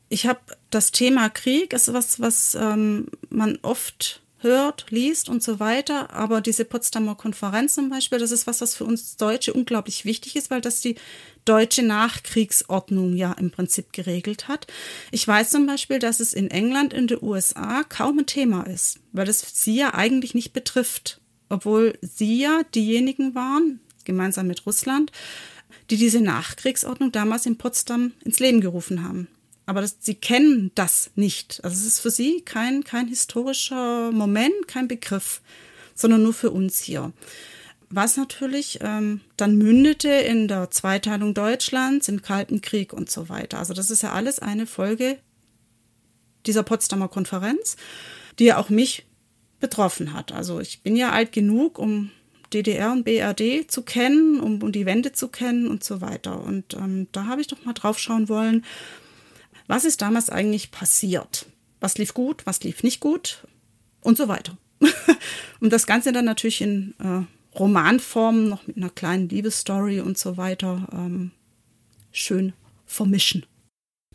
S1: ich habe das Thema Krieg, ist was, was ähm, man oft hört, liest und so weiter. Aber diese Potsdamer Konferenz zum Beispiel, das ist was, was für uns Deutsche unglaublich wichtig ist, weil das die deutsche Nachkriegsordnung ja im Prinzip geregelt hat. Ich weiß zum Beispiel, dass es in England, in den USA kaum ein Thema ist, weil es sie ja eigentlich nicht betrifft. Obwohl sie ja diejenigen waren, gemeinsam mit Russland, die diese Nachkriegsordnung damals in Potsdam ins Leben gerufen haben. Aber das, sie kennen das nicht. Also es ist für sie kein, kein historischer Moment, kein Begriff, sondern nur für uns hier. Was natürlich ähm, dann mündete in der Zweiteilung Deutschlands, im Kalten Krieg und so weiter. Also das ist ja alles eine Folge dieser Potsdamer Konferenz, die ja auch mich betroffen hat. Also ich bin ja alt genug, um DDR und BRD zu kennen, um, um die Wende zu kennen und so weiter. Und ähm, da habe ich doch mal drauf schauen wollen, was ist damals eigentlich passiert? Was lief gut, was lief nicht gut und so weiter. und das Ganze dann natürlich in äh, Romanform, noch mit einer kleinen Liebesstory und so weiter, ähm, schön vermischen.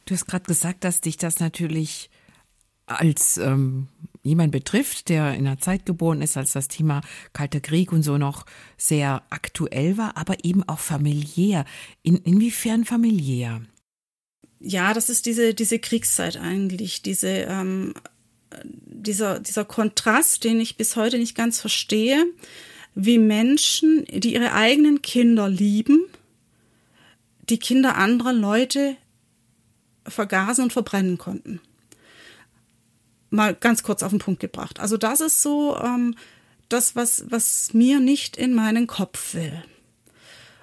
S4: Du hast gerade gesagt, dass dich das natürlich als ähm, jemand betrifft, der in einer Zeit geboren ist, als das Thema Kalter Krieg und so noch sehr aktuell war, aber eben auch familiär. In, inwiefern familiär?
S1: Ja, das ist diese, diese Kriegszeit eigentlich, diese, ähm, dieser, dieser Kontrast, den ich bis heute nicht ganz verstehe, wie Menschen, die ihre eigenen Kinder lieben, die Kinder anderer Leute vergasen und verbrennen konnten. Mal ganz kurz auf den Punkt gebracht. Also das ist so ähm, das, was, was mir nicht in meinen Kopf will.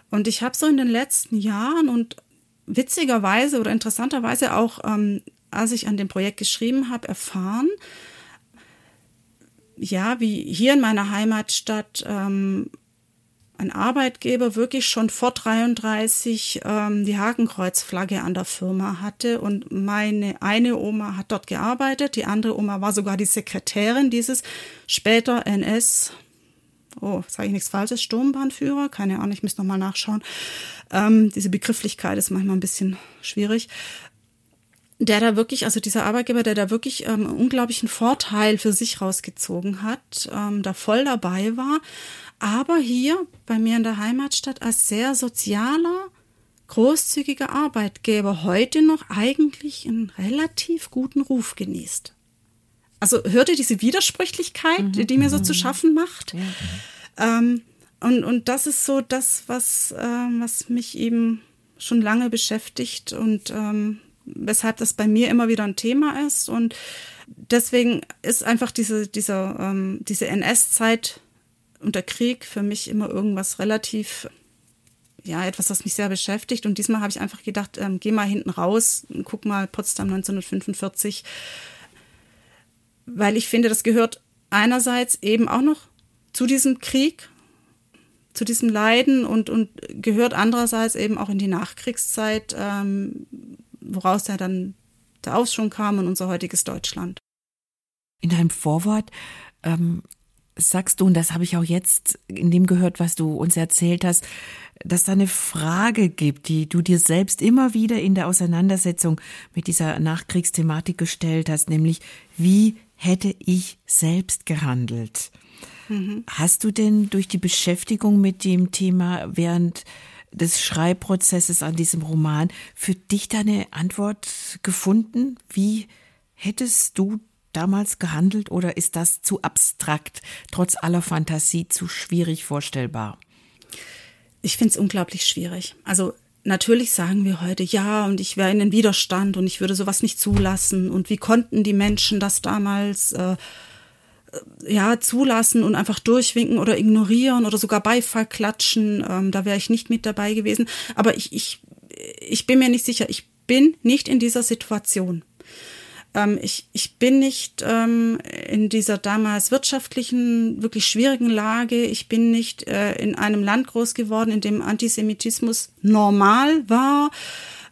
S1: Und ich habe so in den letzten Jahren und witzigerweise oder interessanterweise auch, ähm, als ich an dem Projekt geschrieben habe, erfahren, ja, wie hier in meiner Heimatstadt ähm, ein Arbeitgeber wirklich schon vor 33 ähm, die Hakenkreuzflagge an der Firma hatte und meine eine Oma hat dort gearbeitet, die andere Oma war sogar die Sekretärin dieses später NS oh, sage ich nichts Falsches, Sturmbahnführer, keine Ahnung, ich muss nochmal nachschauen. Ähm, diese Begrifflichkeit ist manchmal ein bisschen schwierig. Der da wirklich, also dieser Arbeitgeber, der da wirklich ähm, unglaublichen Vorteil für sich rausgezogen hat, ähm, da voll dabei war, aber hier bei mir in der Heimatstadt als sehr sozialer, großzügiger Arbeitgeber heute noch eigentlich einen relativ guten Ruf genießt. Also hört ihr diese Widersprüchlichkeit, mhm. die mir so zu mhm. schaffen macht? Ja. Ähm, und, und das ist so das, was, äh, was mich eben schon lange beschäftigt und ähm, weshalb das bei mir immer wieder ein Thema ist. Und deswegen ist einfach diese, diese, ähm, diese NS-Zeit und der Krieg für mich immer irgendwas relativ, ja, etwas, was mich sehr beschäftigt. Und diesmal habe ich einfach gedacht, ähm, geh mal hinten raus, guck mal Potsdam 1945, weil ich finde, das gehört einerseits eben auch noch zu diesem Krieg, zu diesem Leiden und, und gehört andererseits eben auch in die Nachkriegszeit, ähm, woraus ja dann der Aufschwung kam und unser heutiges Deutschland.
S4: In deinem Vorwort ähm, sagst du, und das habe ich auch jetzt in dem gehört, was du uns erzählt hast, dass da eine Frage gibt, die du dir selbst immer wieder in der Auseinandersetzung mit dieser Nachkriegsthematik gestellt hast, nämlich wie hätte ich selbst gehandelt? Mhm. Hast du denn durch die Beschäftigung mit dem Thema während des Schreibprozesses an diesem Roman für dich da eine Antwort gefunden? Wie hättest du damals gehandelt oder ist das zu abstrakt, trotz aller Fantasie zu schwierig vorstellbar?
S1: Ich finde es unglaublich schwierig. Also natürlich sagen wir heute, ja, und ich wäre in den Widerstand und ich würde sowas nicht zulassen. Und wie konnten die Menschen das damals äh, äh ja, zulassen und einfach durchwinken oder ignorieren oder sogar Beifall klatschen? Ähm, da wäre ich nicht mit dabei gewesen. Aber ich, ich, ich bin mir nicht sicher, ich bin nicht in dieser Situation. Ähm, ich, ich bin nicht ähm, in dieser damals wirtschaftlichen, wirklich schwierigen Lage. Ich bin nicht äh, in einem Land groß geworden, in dem Antisemitismus normal war.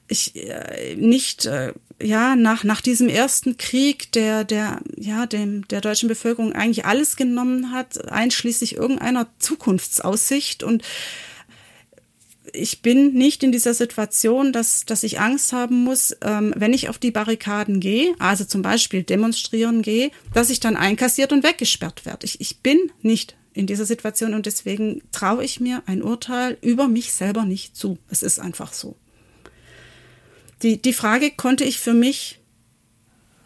S1: Ich äh, nicht äh, ja nach nach diesem ersten Krieg, der der ja dem der deutschen Bevölkerung eigentlich alles genommen hat, einschließlich irgendeiner Zukunftsaussicht und ich bin nicht in dieser Situation, dass, dass ich Angst haben muss, ähm, wenn ich auf die Barrikaden gehe, also zum Beispiel demonstrieren gehe, dass ich dann einkassiert und weggesperrt werde. Ich, ich bin nicht in dieser Situation und deswegen traue ich mir ein Urteil über mich selber nicht zu. Es ist einfach so. Die, die Frage konnte ich für mich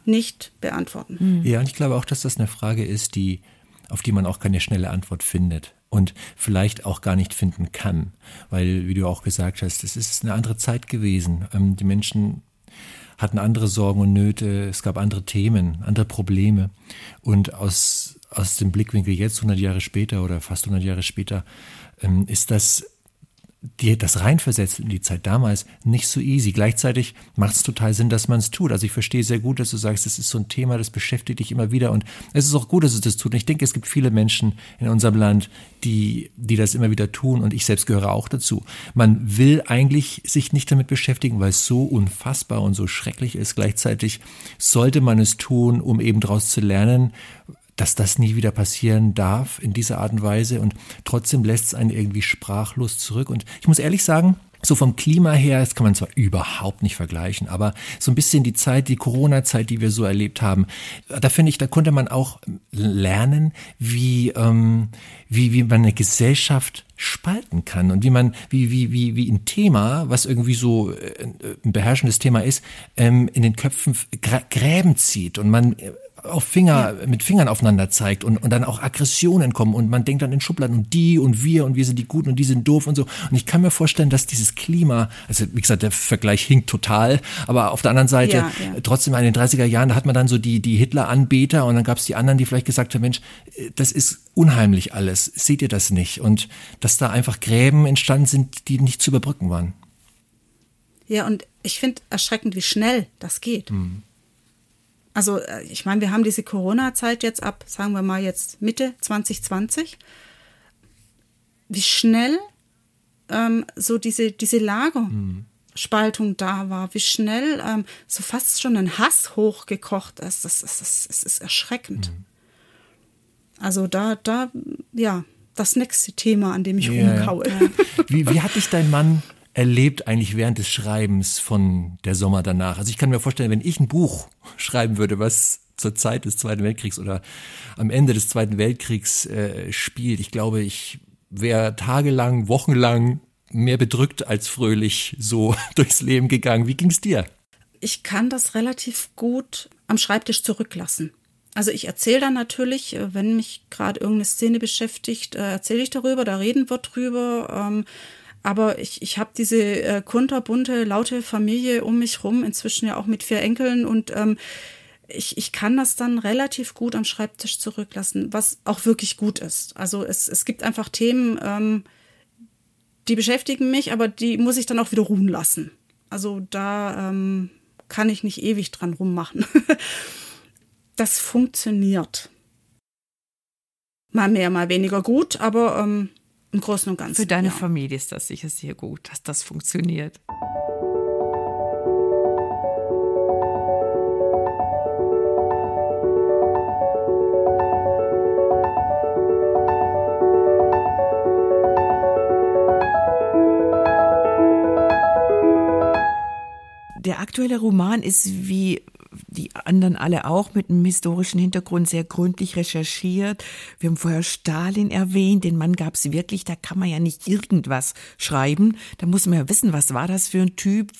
S1: nicht beantworten.
S3: Ja, und ich glaube auch, dass das eine Frage ist, die, auf die man auch keine schnelle Antwort findet und vielleicht auch gar nicht finden kann. Weil, wie du auch gesagt hast, es ist eine andere Zeit gewesen. Ähm, die Menschen hatten andere Sorgen und Nöte, es gab andere Themen, andere Probleme. Und aus, aus dem Blickwinkel jetzt, 100 Jahre später oder fast 100 Jahre später, ähm, ist das die, das Reinversetzen in die Zeit damals nicht so easy. Gleichzeitig macht es total Sinn, dass man es tut. Also ich verstehe sehr gut, dass du sagst, das ist so ein Thema, das beschäftigt dich immer wieder und es ist auch gut, dass es das tut. Und ich denke, es gibt viele Menschen in unserem Land, die, die das immer wieder tun und ich selbst gehöre auch dazu. Man will eigentlich sich nicht damit beschäftigen, weil es so unfassbar und so schrecklich ist. Gleichzeitig sollte man es tun, um eben daraus zu lernen, dass das nie wieder passieren darf in dieser Art und Weise und trotzdem lässt es einen irgendwie sprachlos zurück. Und ich muss ehrlich sagen, so vom Klima her, das kann man zwar überhaupt nicht vergleichen, aber so ein bisschen die Zeit, die Corona-Zeit, die wir so erlebt haben, da finde ich, da konnte man auch lernen, wie, ähm, wie, wie man eine Gesellschaft spalten kann und wie man, wie, wie, wie, wie ein Thema, was irgendwie so äh, ein beherrschendes Thema ist, ähm, in den Köpfen Gräben zieht und man auf Finger, ja. mit Fingern aufeinander zeigt und, und dann auch Aggressionen kommen und man denkt dann in Schubladen und die und wir und wir sind die Guten und die sind doof und so. Und ich kann mir vorstellen, dass dieses Klima, also wie gesagt, der Vergleich hinkt total, aber auf der anderen Seite, ja, ja. trotzdem in den 30er Jahren, da hat man dann so die, die Hitler-Anbeter und dann gab es die anderen, die vielleicht gesagt haben, Mensch, das ist unheimlich alles, seht ihr das nicht? Und dass da einfach Gräben entstanden sind, die nicht zu überbrücken waren.
S1: Ja, und ich finde erschreckend, wie schnell das geht. Mhm. Also äh, ich meine, wir haben diese Corona-Zeit jetzt ab, sagen wir mal jetzt Mitte 2020. Wie schnell ähm, so diese, diese Lagerspaltung da war, wie schnell ähm, so fast schon ein Hass hochgekocht ist, das, das, das, das ist erschreckend. Mhm. Also da, da, ja, das nächste Thema, an dem ich
S3: Ja,
S1: rumkaue.
S3: Wie, wie hat dich dein Mann erlebt eigentlich während des Schreibens von Der Sommer danach? Also ich kann mir vorstellen, wenn ich ein Buch schreiben würde, was zur Zeit des Zweiten Weltkriegs oder am Ende des Zweiten Weltkriegs äh, spielt, ich glaube, ich wäre tagelang, wochenlang mehr bedrückt als fröhlich so durchs Leben gegangen. Wie ging's dir?
S1: ich kann das relativ gut am Schreibtisch zurücklassen. Also ich erzähle dann natürlich, äh, wenn mich gerade irgendeine Szene beschäftigt, äh, erzähle ich darüber, da reden wir drüber. Aber ich, ich habe diese äh, kunterbunte, laute Familie um mich rum, inzwischen ja auch mit vier Enkeln und ähm, ich, ich kann das dann relativ gut am Schreibtisch zurücklassen, was auch wirklich gut ist. Also es, es gibt einfach Themen, ähm, die beschäftigen mich, aber die muss ich dann auch wieder ruhen lassen. Also da ähm, kann ich nicht ewig dran rummachen. das funktioniert. Mal mehr, mal weniger gut, aber ähm, im Großen und Ganzen.
S4: Für deine
S1: ja.
S4: Familie ist das sicher sehr gut, dass das funktioniert. Der aktuelle Roman ist wie anderen alle auch mit einem historischen Hintergrund sehr gründlich recherchiert. Wir haben vorher Stalin erwähnt, den Mann gab es wirklich, da kann man ja nicht irgendwas schreiben. Da muss man ja wissen, was war das für ein Typ,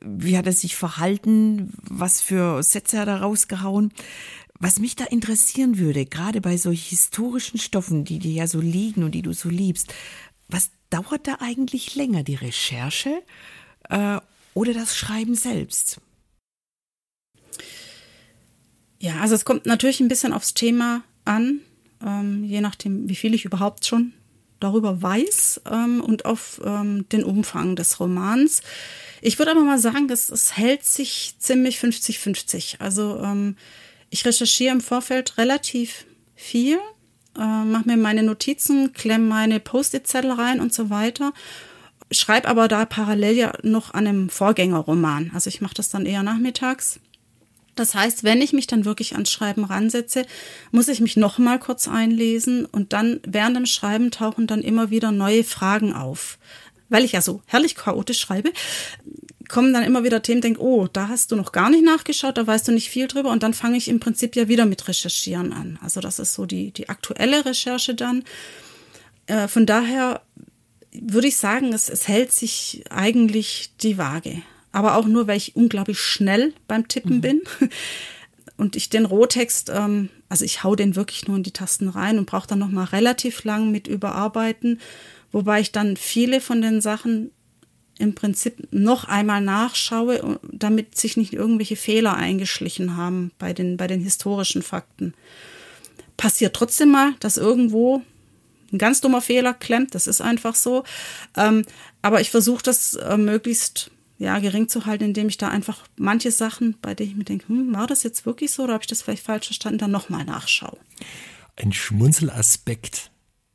S4: wie hat er sich verhalten, was für Sätze hat er rausgehauen. Was mich da interessieren würde, gerade bei solch historischen Stoffen, die dir ja so liegen und die du so liebst, was dauert da eigentlich länger, die Recherche äh, oder das Schreiben selbst?
S1: Ja, also es kommt natürlich ein bisschen aufs Thema an, ähm, je nachdem, wie viel ich überhaupt schon darüber weiß ähm, und auf ähm, den Umfang des Romans. Ich würde aber mal sagen, es, es hält sich ziemlich 50-50. Also ähm, ich recherchiere im Vorfeld relativ viel, äh, mache mir meine Notizen, klemme meine Post-it-Zettel rein und so weiter. Schreibe aber da parallel ja noch an einem Vorgängerroman. Also ich mache das dann eher nachmittags. Das heißt, wenn ich mich dann wirklich ans Schreiben ransetze, muss ich mich noch mal kurz einlesen und dann während dem Schreiben tauchen dann immer wieder neue Fragen auf. Weil ich ja so herrlich chaotisch schreibe, kommen dann immer wieder Themen, denk, oh, da hast du noch gar nicht nachgeschaut, da weißt du nicht viel drüber und dann fange ich im Prinzip ja wieder mit Recherchieren an. Also das ist so die, die aktuelle Recherche dann. Äh, von daher würde ich sagen, es, es hält sich eigentlich die Waage aber auch nur, weil ich unglaublich schnell beim Tippen mhm. bin. Und ich den Rohtext, ähm, also ich hau den wirklich nur in die Tasten rein und brauche dann noch mal relativ lang mit überarbeiten, wobei ich dann viele von den Sachen im Prinzip noch einmal nachschaue, damit sich nicht irgendwelche Fehler eingeschlichen haben bei den, bei den historischen Fakten. Passiert trotzdem mal, dass irgendwo ein ganz dummer Fehler klemmt, das ist einfach so. Ähm, aber ich versuche das äh, möglichst ja, gering zu halten, indem ich da einfach manche Sachen, bei denen ich mir denke, hm, war das jetzt wirklich so oder habe ich das vielleicht falsch verstanden, dann nochmal nachschaue.
S3: Ein Schmunzelaspekt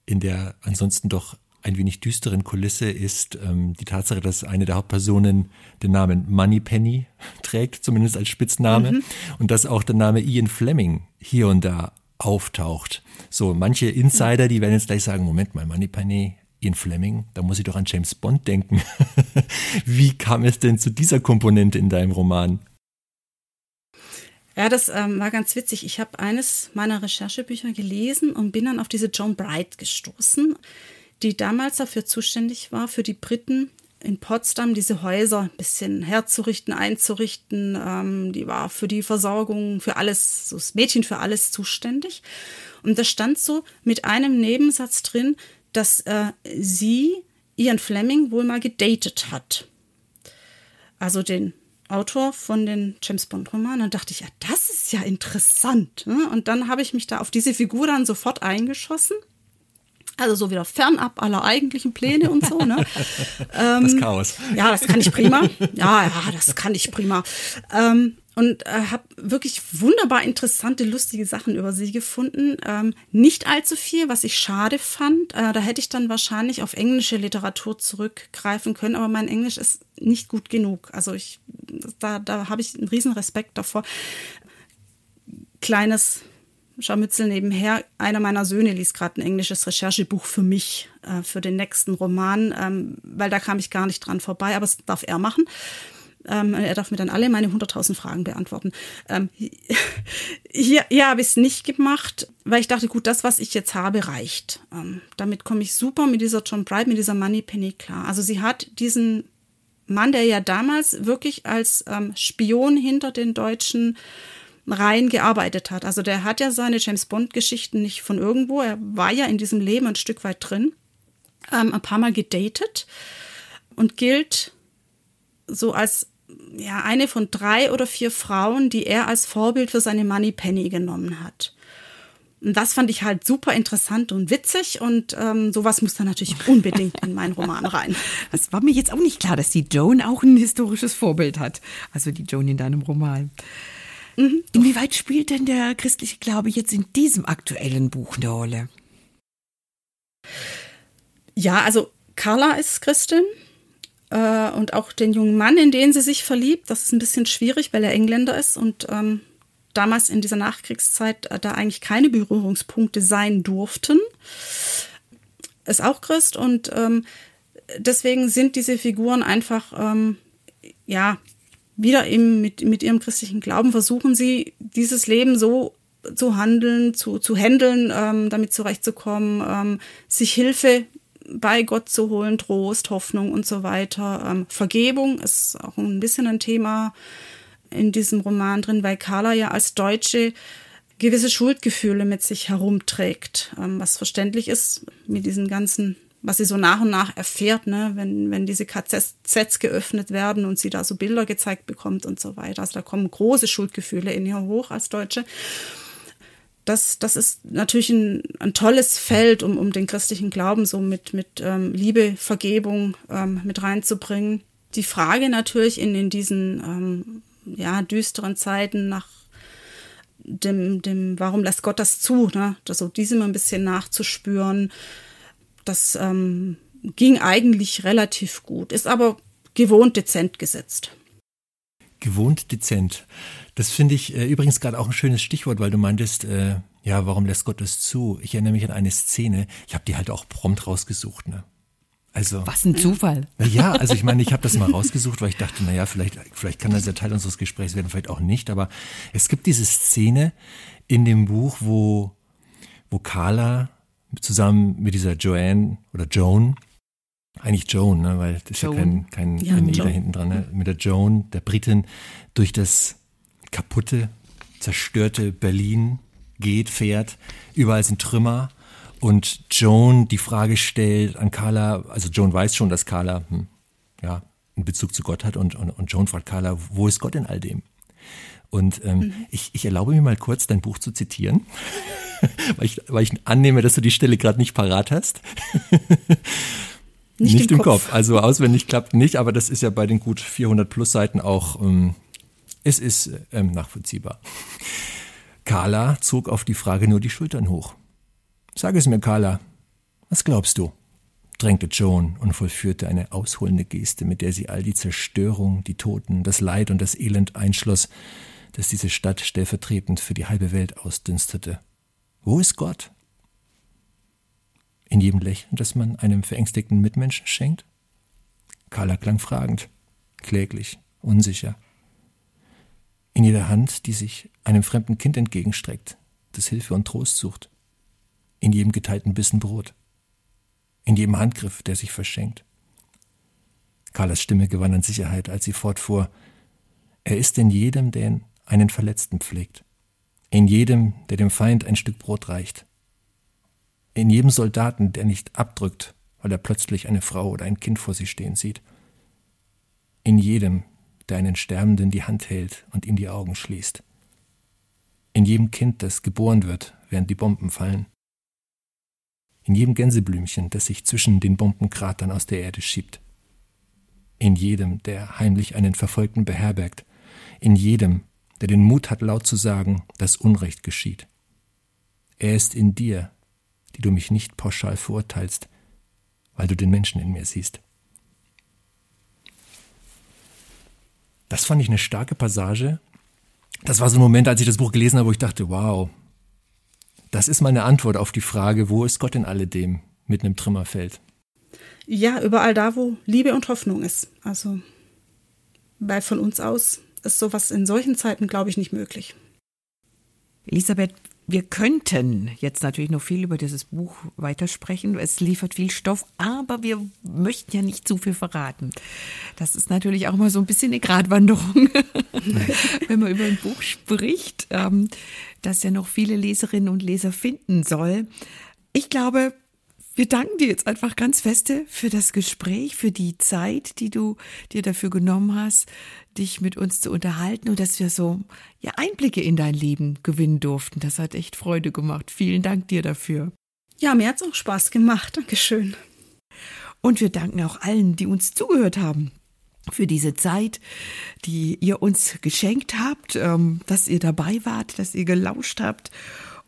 S3: in der ansonsten doch ein wenig düsteren Kulisse ist ähm, die Tatsache, dass eine der Hauptpersonen den Namen Moneypenny trägt, zumindest als Spitzname, mhm. und dass auch der Name Ian Fleming hier und da auftaucht. So, manche Insider, die werden jetzt gleich sagen, Moment mal, Moneypenny, Ian Fleming, da muss ich doch an James Bond denken. Wie kam es denn zu dieser Komponente in deinem Roman?
S1: Ja, das ähm, war ganz witzig. Ich habe eines meiner Recherchebücher gelesen und bin dann auf diese Joan Bright gestoßen, die damals dafür zuständig war, für die Briten in Potsdam diese Häuser ein bisschen herzurichten, einzurichten. Ähm, die war für die Versorgung, für alles, so das Mädchen für alles zuständig. Und da stand so mit einem Nebensatz drin, dass äh, sie Ian Fleming wohl mal gedatet hat. Also den Autor von den James Bond Romanen. Dann dachte ich, ja, das ist ja interessant. Ne? Und dann habe ich mich da auf diese Figur dann sofort eingeschossen. Also so wieder fernab aller eigentlichen Pläne und so. Ne?
S3: ähm, das Chaos.
S1: Ja, das kann ich prima. Ja, ja, das kann ich prima. Ähm, und äh, habe wirklich wunderbar interessante, lustige Sachen über sie gefunden. Ähm, nicht allzu viel, was ich schade fand. Äh, da hätte ich dann wahrscheinlich auf englische Literatur zurückgreifen können, aber mein Englisch ist nicht gut genug. Also ich, da, da habe ich einen riesen Respekt davor. Kleines Scharmützel nebenher. Einer meiner Söhne liest gerade ein englisches Recherchebuch für mich, äh, für den nächsten Roman, ähm, weil da kam ich gar nicht dran vorbei, aber das darf er machen. Ähm, er darf mir dann alle meine 100.000 Fragen beantworten. Ähm, hier hier habe ich es nicht gemacht, weil ich dachte, gut, das, was ich jetzt habe, reicht. Ähm, damit komme ich super mit dieser John Bright, mit dieser Money Penny klar. Also sie hat diesen Mann, der ja damals wirklich als ähm, Spion hinter den deutschen Reihen gearbeitet hat. Also der hat ja seine James Bond-Geschichten nicht von irgendwo. Er war ja in diesem Leben ein Stück weit drin, ähm, ein paar Mal gedatet und gilt so als ja, eine von drei oder vier Frauen, die er als Vorbild für seine Money Penny genommen hat. Und das fand ich halt super interessant und witzig und ähm, sowas muss dann natürlich unbedingt in meinen Roman rein.
S4: Es war mir jetzt auch nicht klar, dass die Joan auch ein historisches Vorbild hat. Also die Joan in deinem Roman. Mhm, Inwieweit spielt denn der christliche Glaube jetzt in diesem aktuellen Buch eine Rolle?
S1: Ja, also Carla ist Christin äh, und auch den jungen Mann, in den sie sich verliebt. Das ist ein bisschen schwierig, weil er Engländer ist und ähm, damals in dieser Nachkriegszeit äh, da eigentlich keine Berührungspunkte sein durften. Ist auch Christ und ähm, deswegen sind diese Figuren einfach, ähm, ja, wieder eben mit, mit ihrem christlichen Glauben versuchen sie, dieses Leben so zu handeln, zu, zu handeln, ähm, damit zurechtzukommen, ähm, sich Hilfe bei Gott zu holen, Trost, Hoffnung und so weiter. Ähm, Vergebung ist auch ein bisschen ein Thema in diesem Roman drin, weil Carla ja als Deutsche gewisse Schuldgefühle mit sich herumträgt, ähm, was verständlich ist mit diesen ganzen, was sie so nach und nach erfährt, ne, wenn, wenn diese KZs geöffnet werden und sie da so Bilder gezeigt bekommt und so weiter. Also da kommen große Schuldgefühle in ihr hoch als Deutsche das, das ist natürlich ein, ein tolles Feld, um, um den christlichen Glauben so mit, mit ähm, Liebe, Vergebung ähm, mit reinzubringen. Die Frage natürlich in, in diesen ähm, ja, düsteren Zeiten nach dem, dem, warum lässt Gott das zu, ne? das, so diesem ein bisschen nachzuspüren, das ähm, ging eigentlich relativ gut, ist aber gewohnt dezent gesetzt.
S3: Gewohnt dezent. Das finde ich äh, übrigens gerade auch ein schönes Stichwort, weil du meintest, äh, ja, warum lässt Gott das zu? Ich erinnere mich an eine Szene, ich habe die halt auch prompt rausgesucht, ne? Also,
S4: Was ein Zufall.
S3: Ja, also ich meine, ich habe das mal rausgesucht, weil ich dachte, naja, vielleicht, vielleicht kann das ja Teil unseres Gesprächs werden, vielleicht auch nicht. Aber es gibt diese Szene in dem Buch, wo, wo Carla zusammen mit dieser Joanne oder Joan eigentlich Joan, ne, weil das ist Joan. ja kein, kein, ja, kein E da hinten dran, ne, mit der Joan, der Britin, durch das kaputte, zerstörte Berlin geht, fährt. Überall sind Trümmer. Und Joan die Frage stellt an Carla, also Joan weiß schon, dass Carla hm, ja, einen Bezug zu Gott hat und, und, und Joan fragt Carla, wo ist Gott in all dem? Und ähm, mhm. ich, ich erlaube mir mal kurz dein Buch zu zitieren, weil, ich, weil ich annehme, dass du die Stelle gerade nicht parat hast. nicht, nicht im, Kopf. Kopf. Also auswendig klappt nicht, aber das ist ja bei den gut 400 plus Seiten auch ähm, es ist ähm, nachvollziehbar. Carla zog auf die Frage nur die Schultern hoch. Sag es mir, Carla, was glaubst du? drängte Joan und vollführte eine ausholende Geste, mit der sie all die Zerstörung, die Toten, das Leid und das Elend einschloss, das diese Stadt stellvertretend für die halbe Welt ausdünstete. Wo ist Gott? In jedem Lächeln, das man einem verängstigten Mitmenschen schenkt? Carla klang fragend, kläglich, unsicher in jeder Hand, die sich einem fremden Kind entgegenstreckt, das Hilfe und Trost sucht, in jedem geteilten Bissen Brot, in jedem Handgriff, der sich verschenkt. Carlas Stimme gewann an Sicherheit, als sie fortfuhr. Er ist in jedem, der einen Verletzten pflegt, in jedem, der dem Feind ein Stück Brot reicht, in jedem Soldaten, der nicht abdrückt, weil er plötzlich eine Frau oder ein Kind vor sich stehen sieht, in jedem, der einen Sterbenden die Hand hält und ihm die Augen schließt. In jedem Kind, das geboren wird, während die Bomben fallen. In jedem Gänseblümchen, das sich zwischen den Bombenkratern aus der Erde schiebt. In jedem, der heimlich einen Verfolgten beherbergt. In jedem, der den Mut hat, laut zu sagen, dass Unrecht geschieht. Er ist in dir, die du mich nicht pauschal verurteilst, weil du den Menschen in mir siehst. Das fand ich eine starke Passage. Das war so ein Moment, als ich das Buch gelesen habe, wo ich dachte, wow, Das ist meine Antwort auf die Frage, wo ist Gott in alledem mit einem Trümmerfeld?
S1: Ja, überall da, wo Liebe und Hoffnung ist. Also, weil von uns aus ist sowas in solchen Zeiten, glaube ich, nicht möglich.
S4: Elisabeth, wir könnten jetzt natürlich noch viel über dieses Buch weitersprechen. Es liefert viel Stoff, aber wir möchten ja nicht zu viel verraten. Das ist natürlich auch mal so ein bisschen eine Gratwanderung, wenn man über ein Buch spricht, ähm, das ja noch viele Leserinnen und Leser finden soll. Ich glaube, wir danken dir jetzt einfach ganz feste für das Gespräch, für die Zeit, die du dir dafür genommen hast, dich mit uns zu unterhalten und dass wir so ja, Einblicke in dein Leben gewinnen durften. Das hat echt Freude gemacht. Vielen Dank dir dafür.
S1: Ja, mir hat es auch Spaß gemacht. Dankeschön.
S4: Und wir danken auch allen, die uns zugehört haben für diese Zeit, die ihr uns geschenkt habt, ähm, dass ihr dabei wart, dass ihr gelauscht habt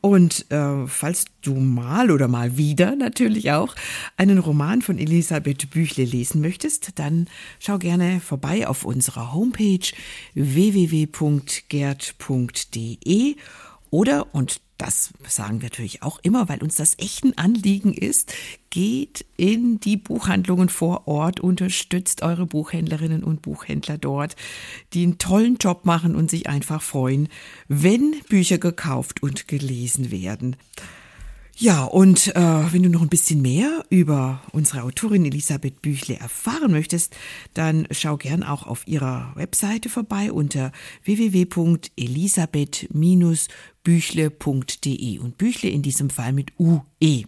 S4: und äh, falls du mal oder mal wieder natürlich auch einen Roman von Elisabeth Büchle lesen möchtest, dann schau gerne vorbei auf unserer Homepage www.gerd.de oder, und das sagen wir natürlich auch immer, weil uns das echt ein Anliegen ist, geht in die Buchhandlungen vor Ort, unterstützt eure Buchhändlerinnen und Buchhändler dort, die einen tollen Job machen und sich einfach freuen, wenn Bücher gekauft und gelesen werden. Ja, und äh, wenn du noch ein bisschen mehr über unsere Autorin Elisabeth Büchle erfahren möchtest, dann schau gern auch auf ihrer Webseite vorbei unter www.elisabeth-büchle.de und Büchle in diesem Fall mit UE. Ich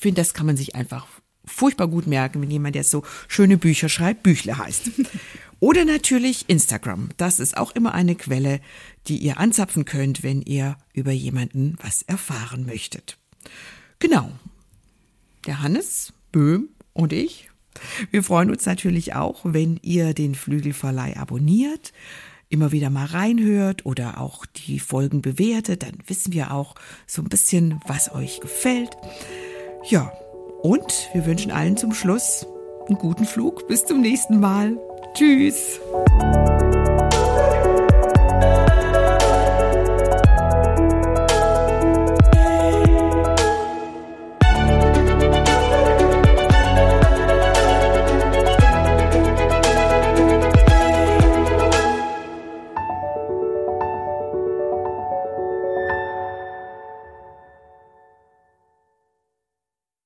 S4: finde, das kann man sich einfach furchtbar gut merken, wenn jemand, der so schöne Bücher schreibt, Büchle heißt. Oder natürlich Instagram. Das ist auch immer eine Quelle, die ihr anzapfen könnt, wenn ihr über jemanden was erfahren möchtet. Genau. Der Hannes, Böhm und ich. Wir freuen uns natürlich auch, wenn ihr den Flügelverleih abonniert, immer wieder mal reinhört oder auch die Folgen bewertet. Dann wissen wir auch so ein bisschen, was euch gefällt. Ja, und wir wünschen allen zum Schluss einen guten Flug. Bis zum nächsten Mal. Tschüss.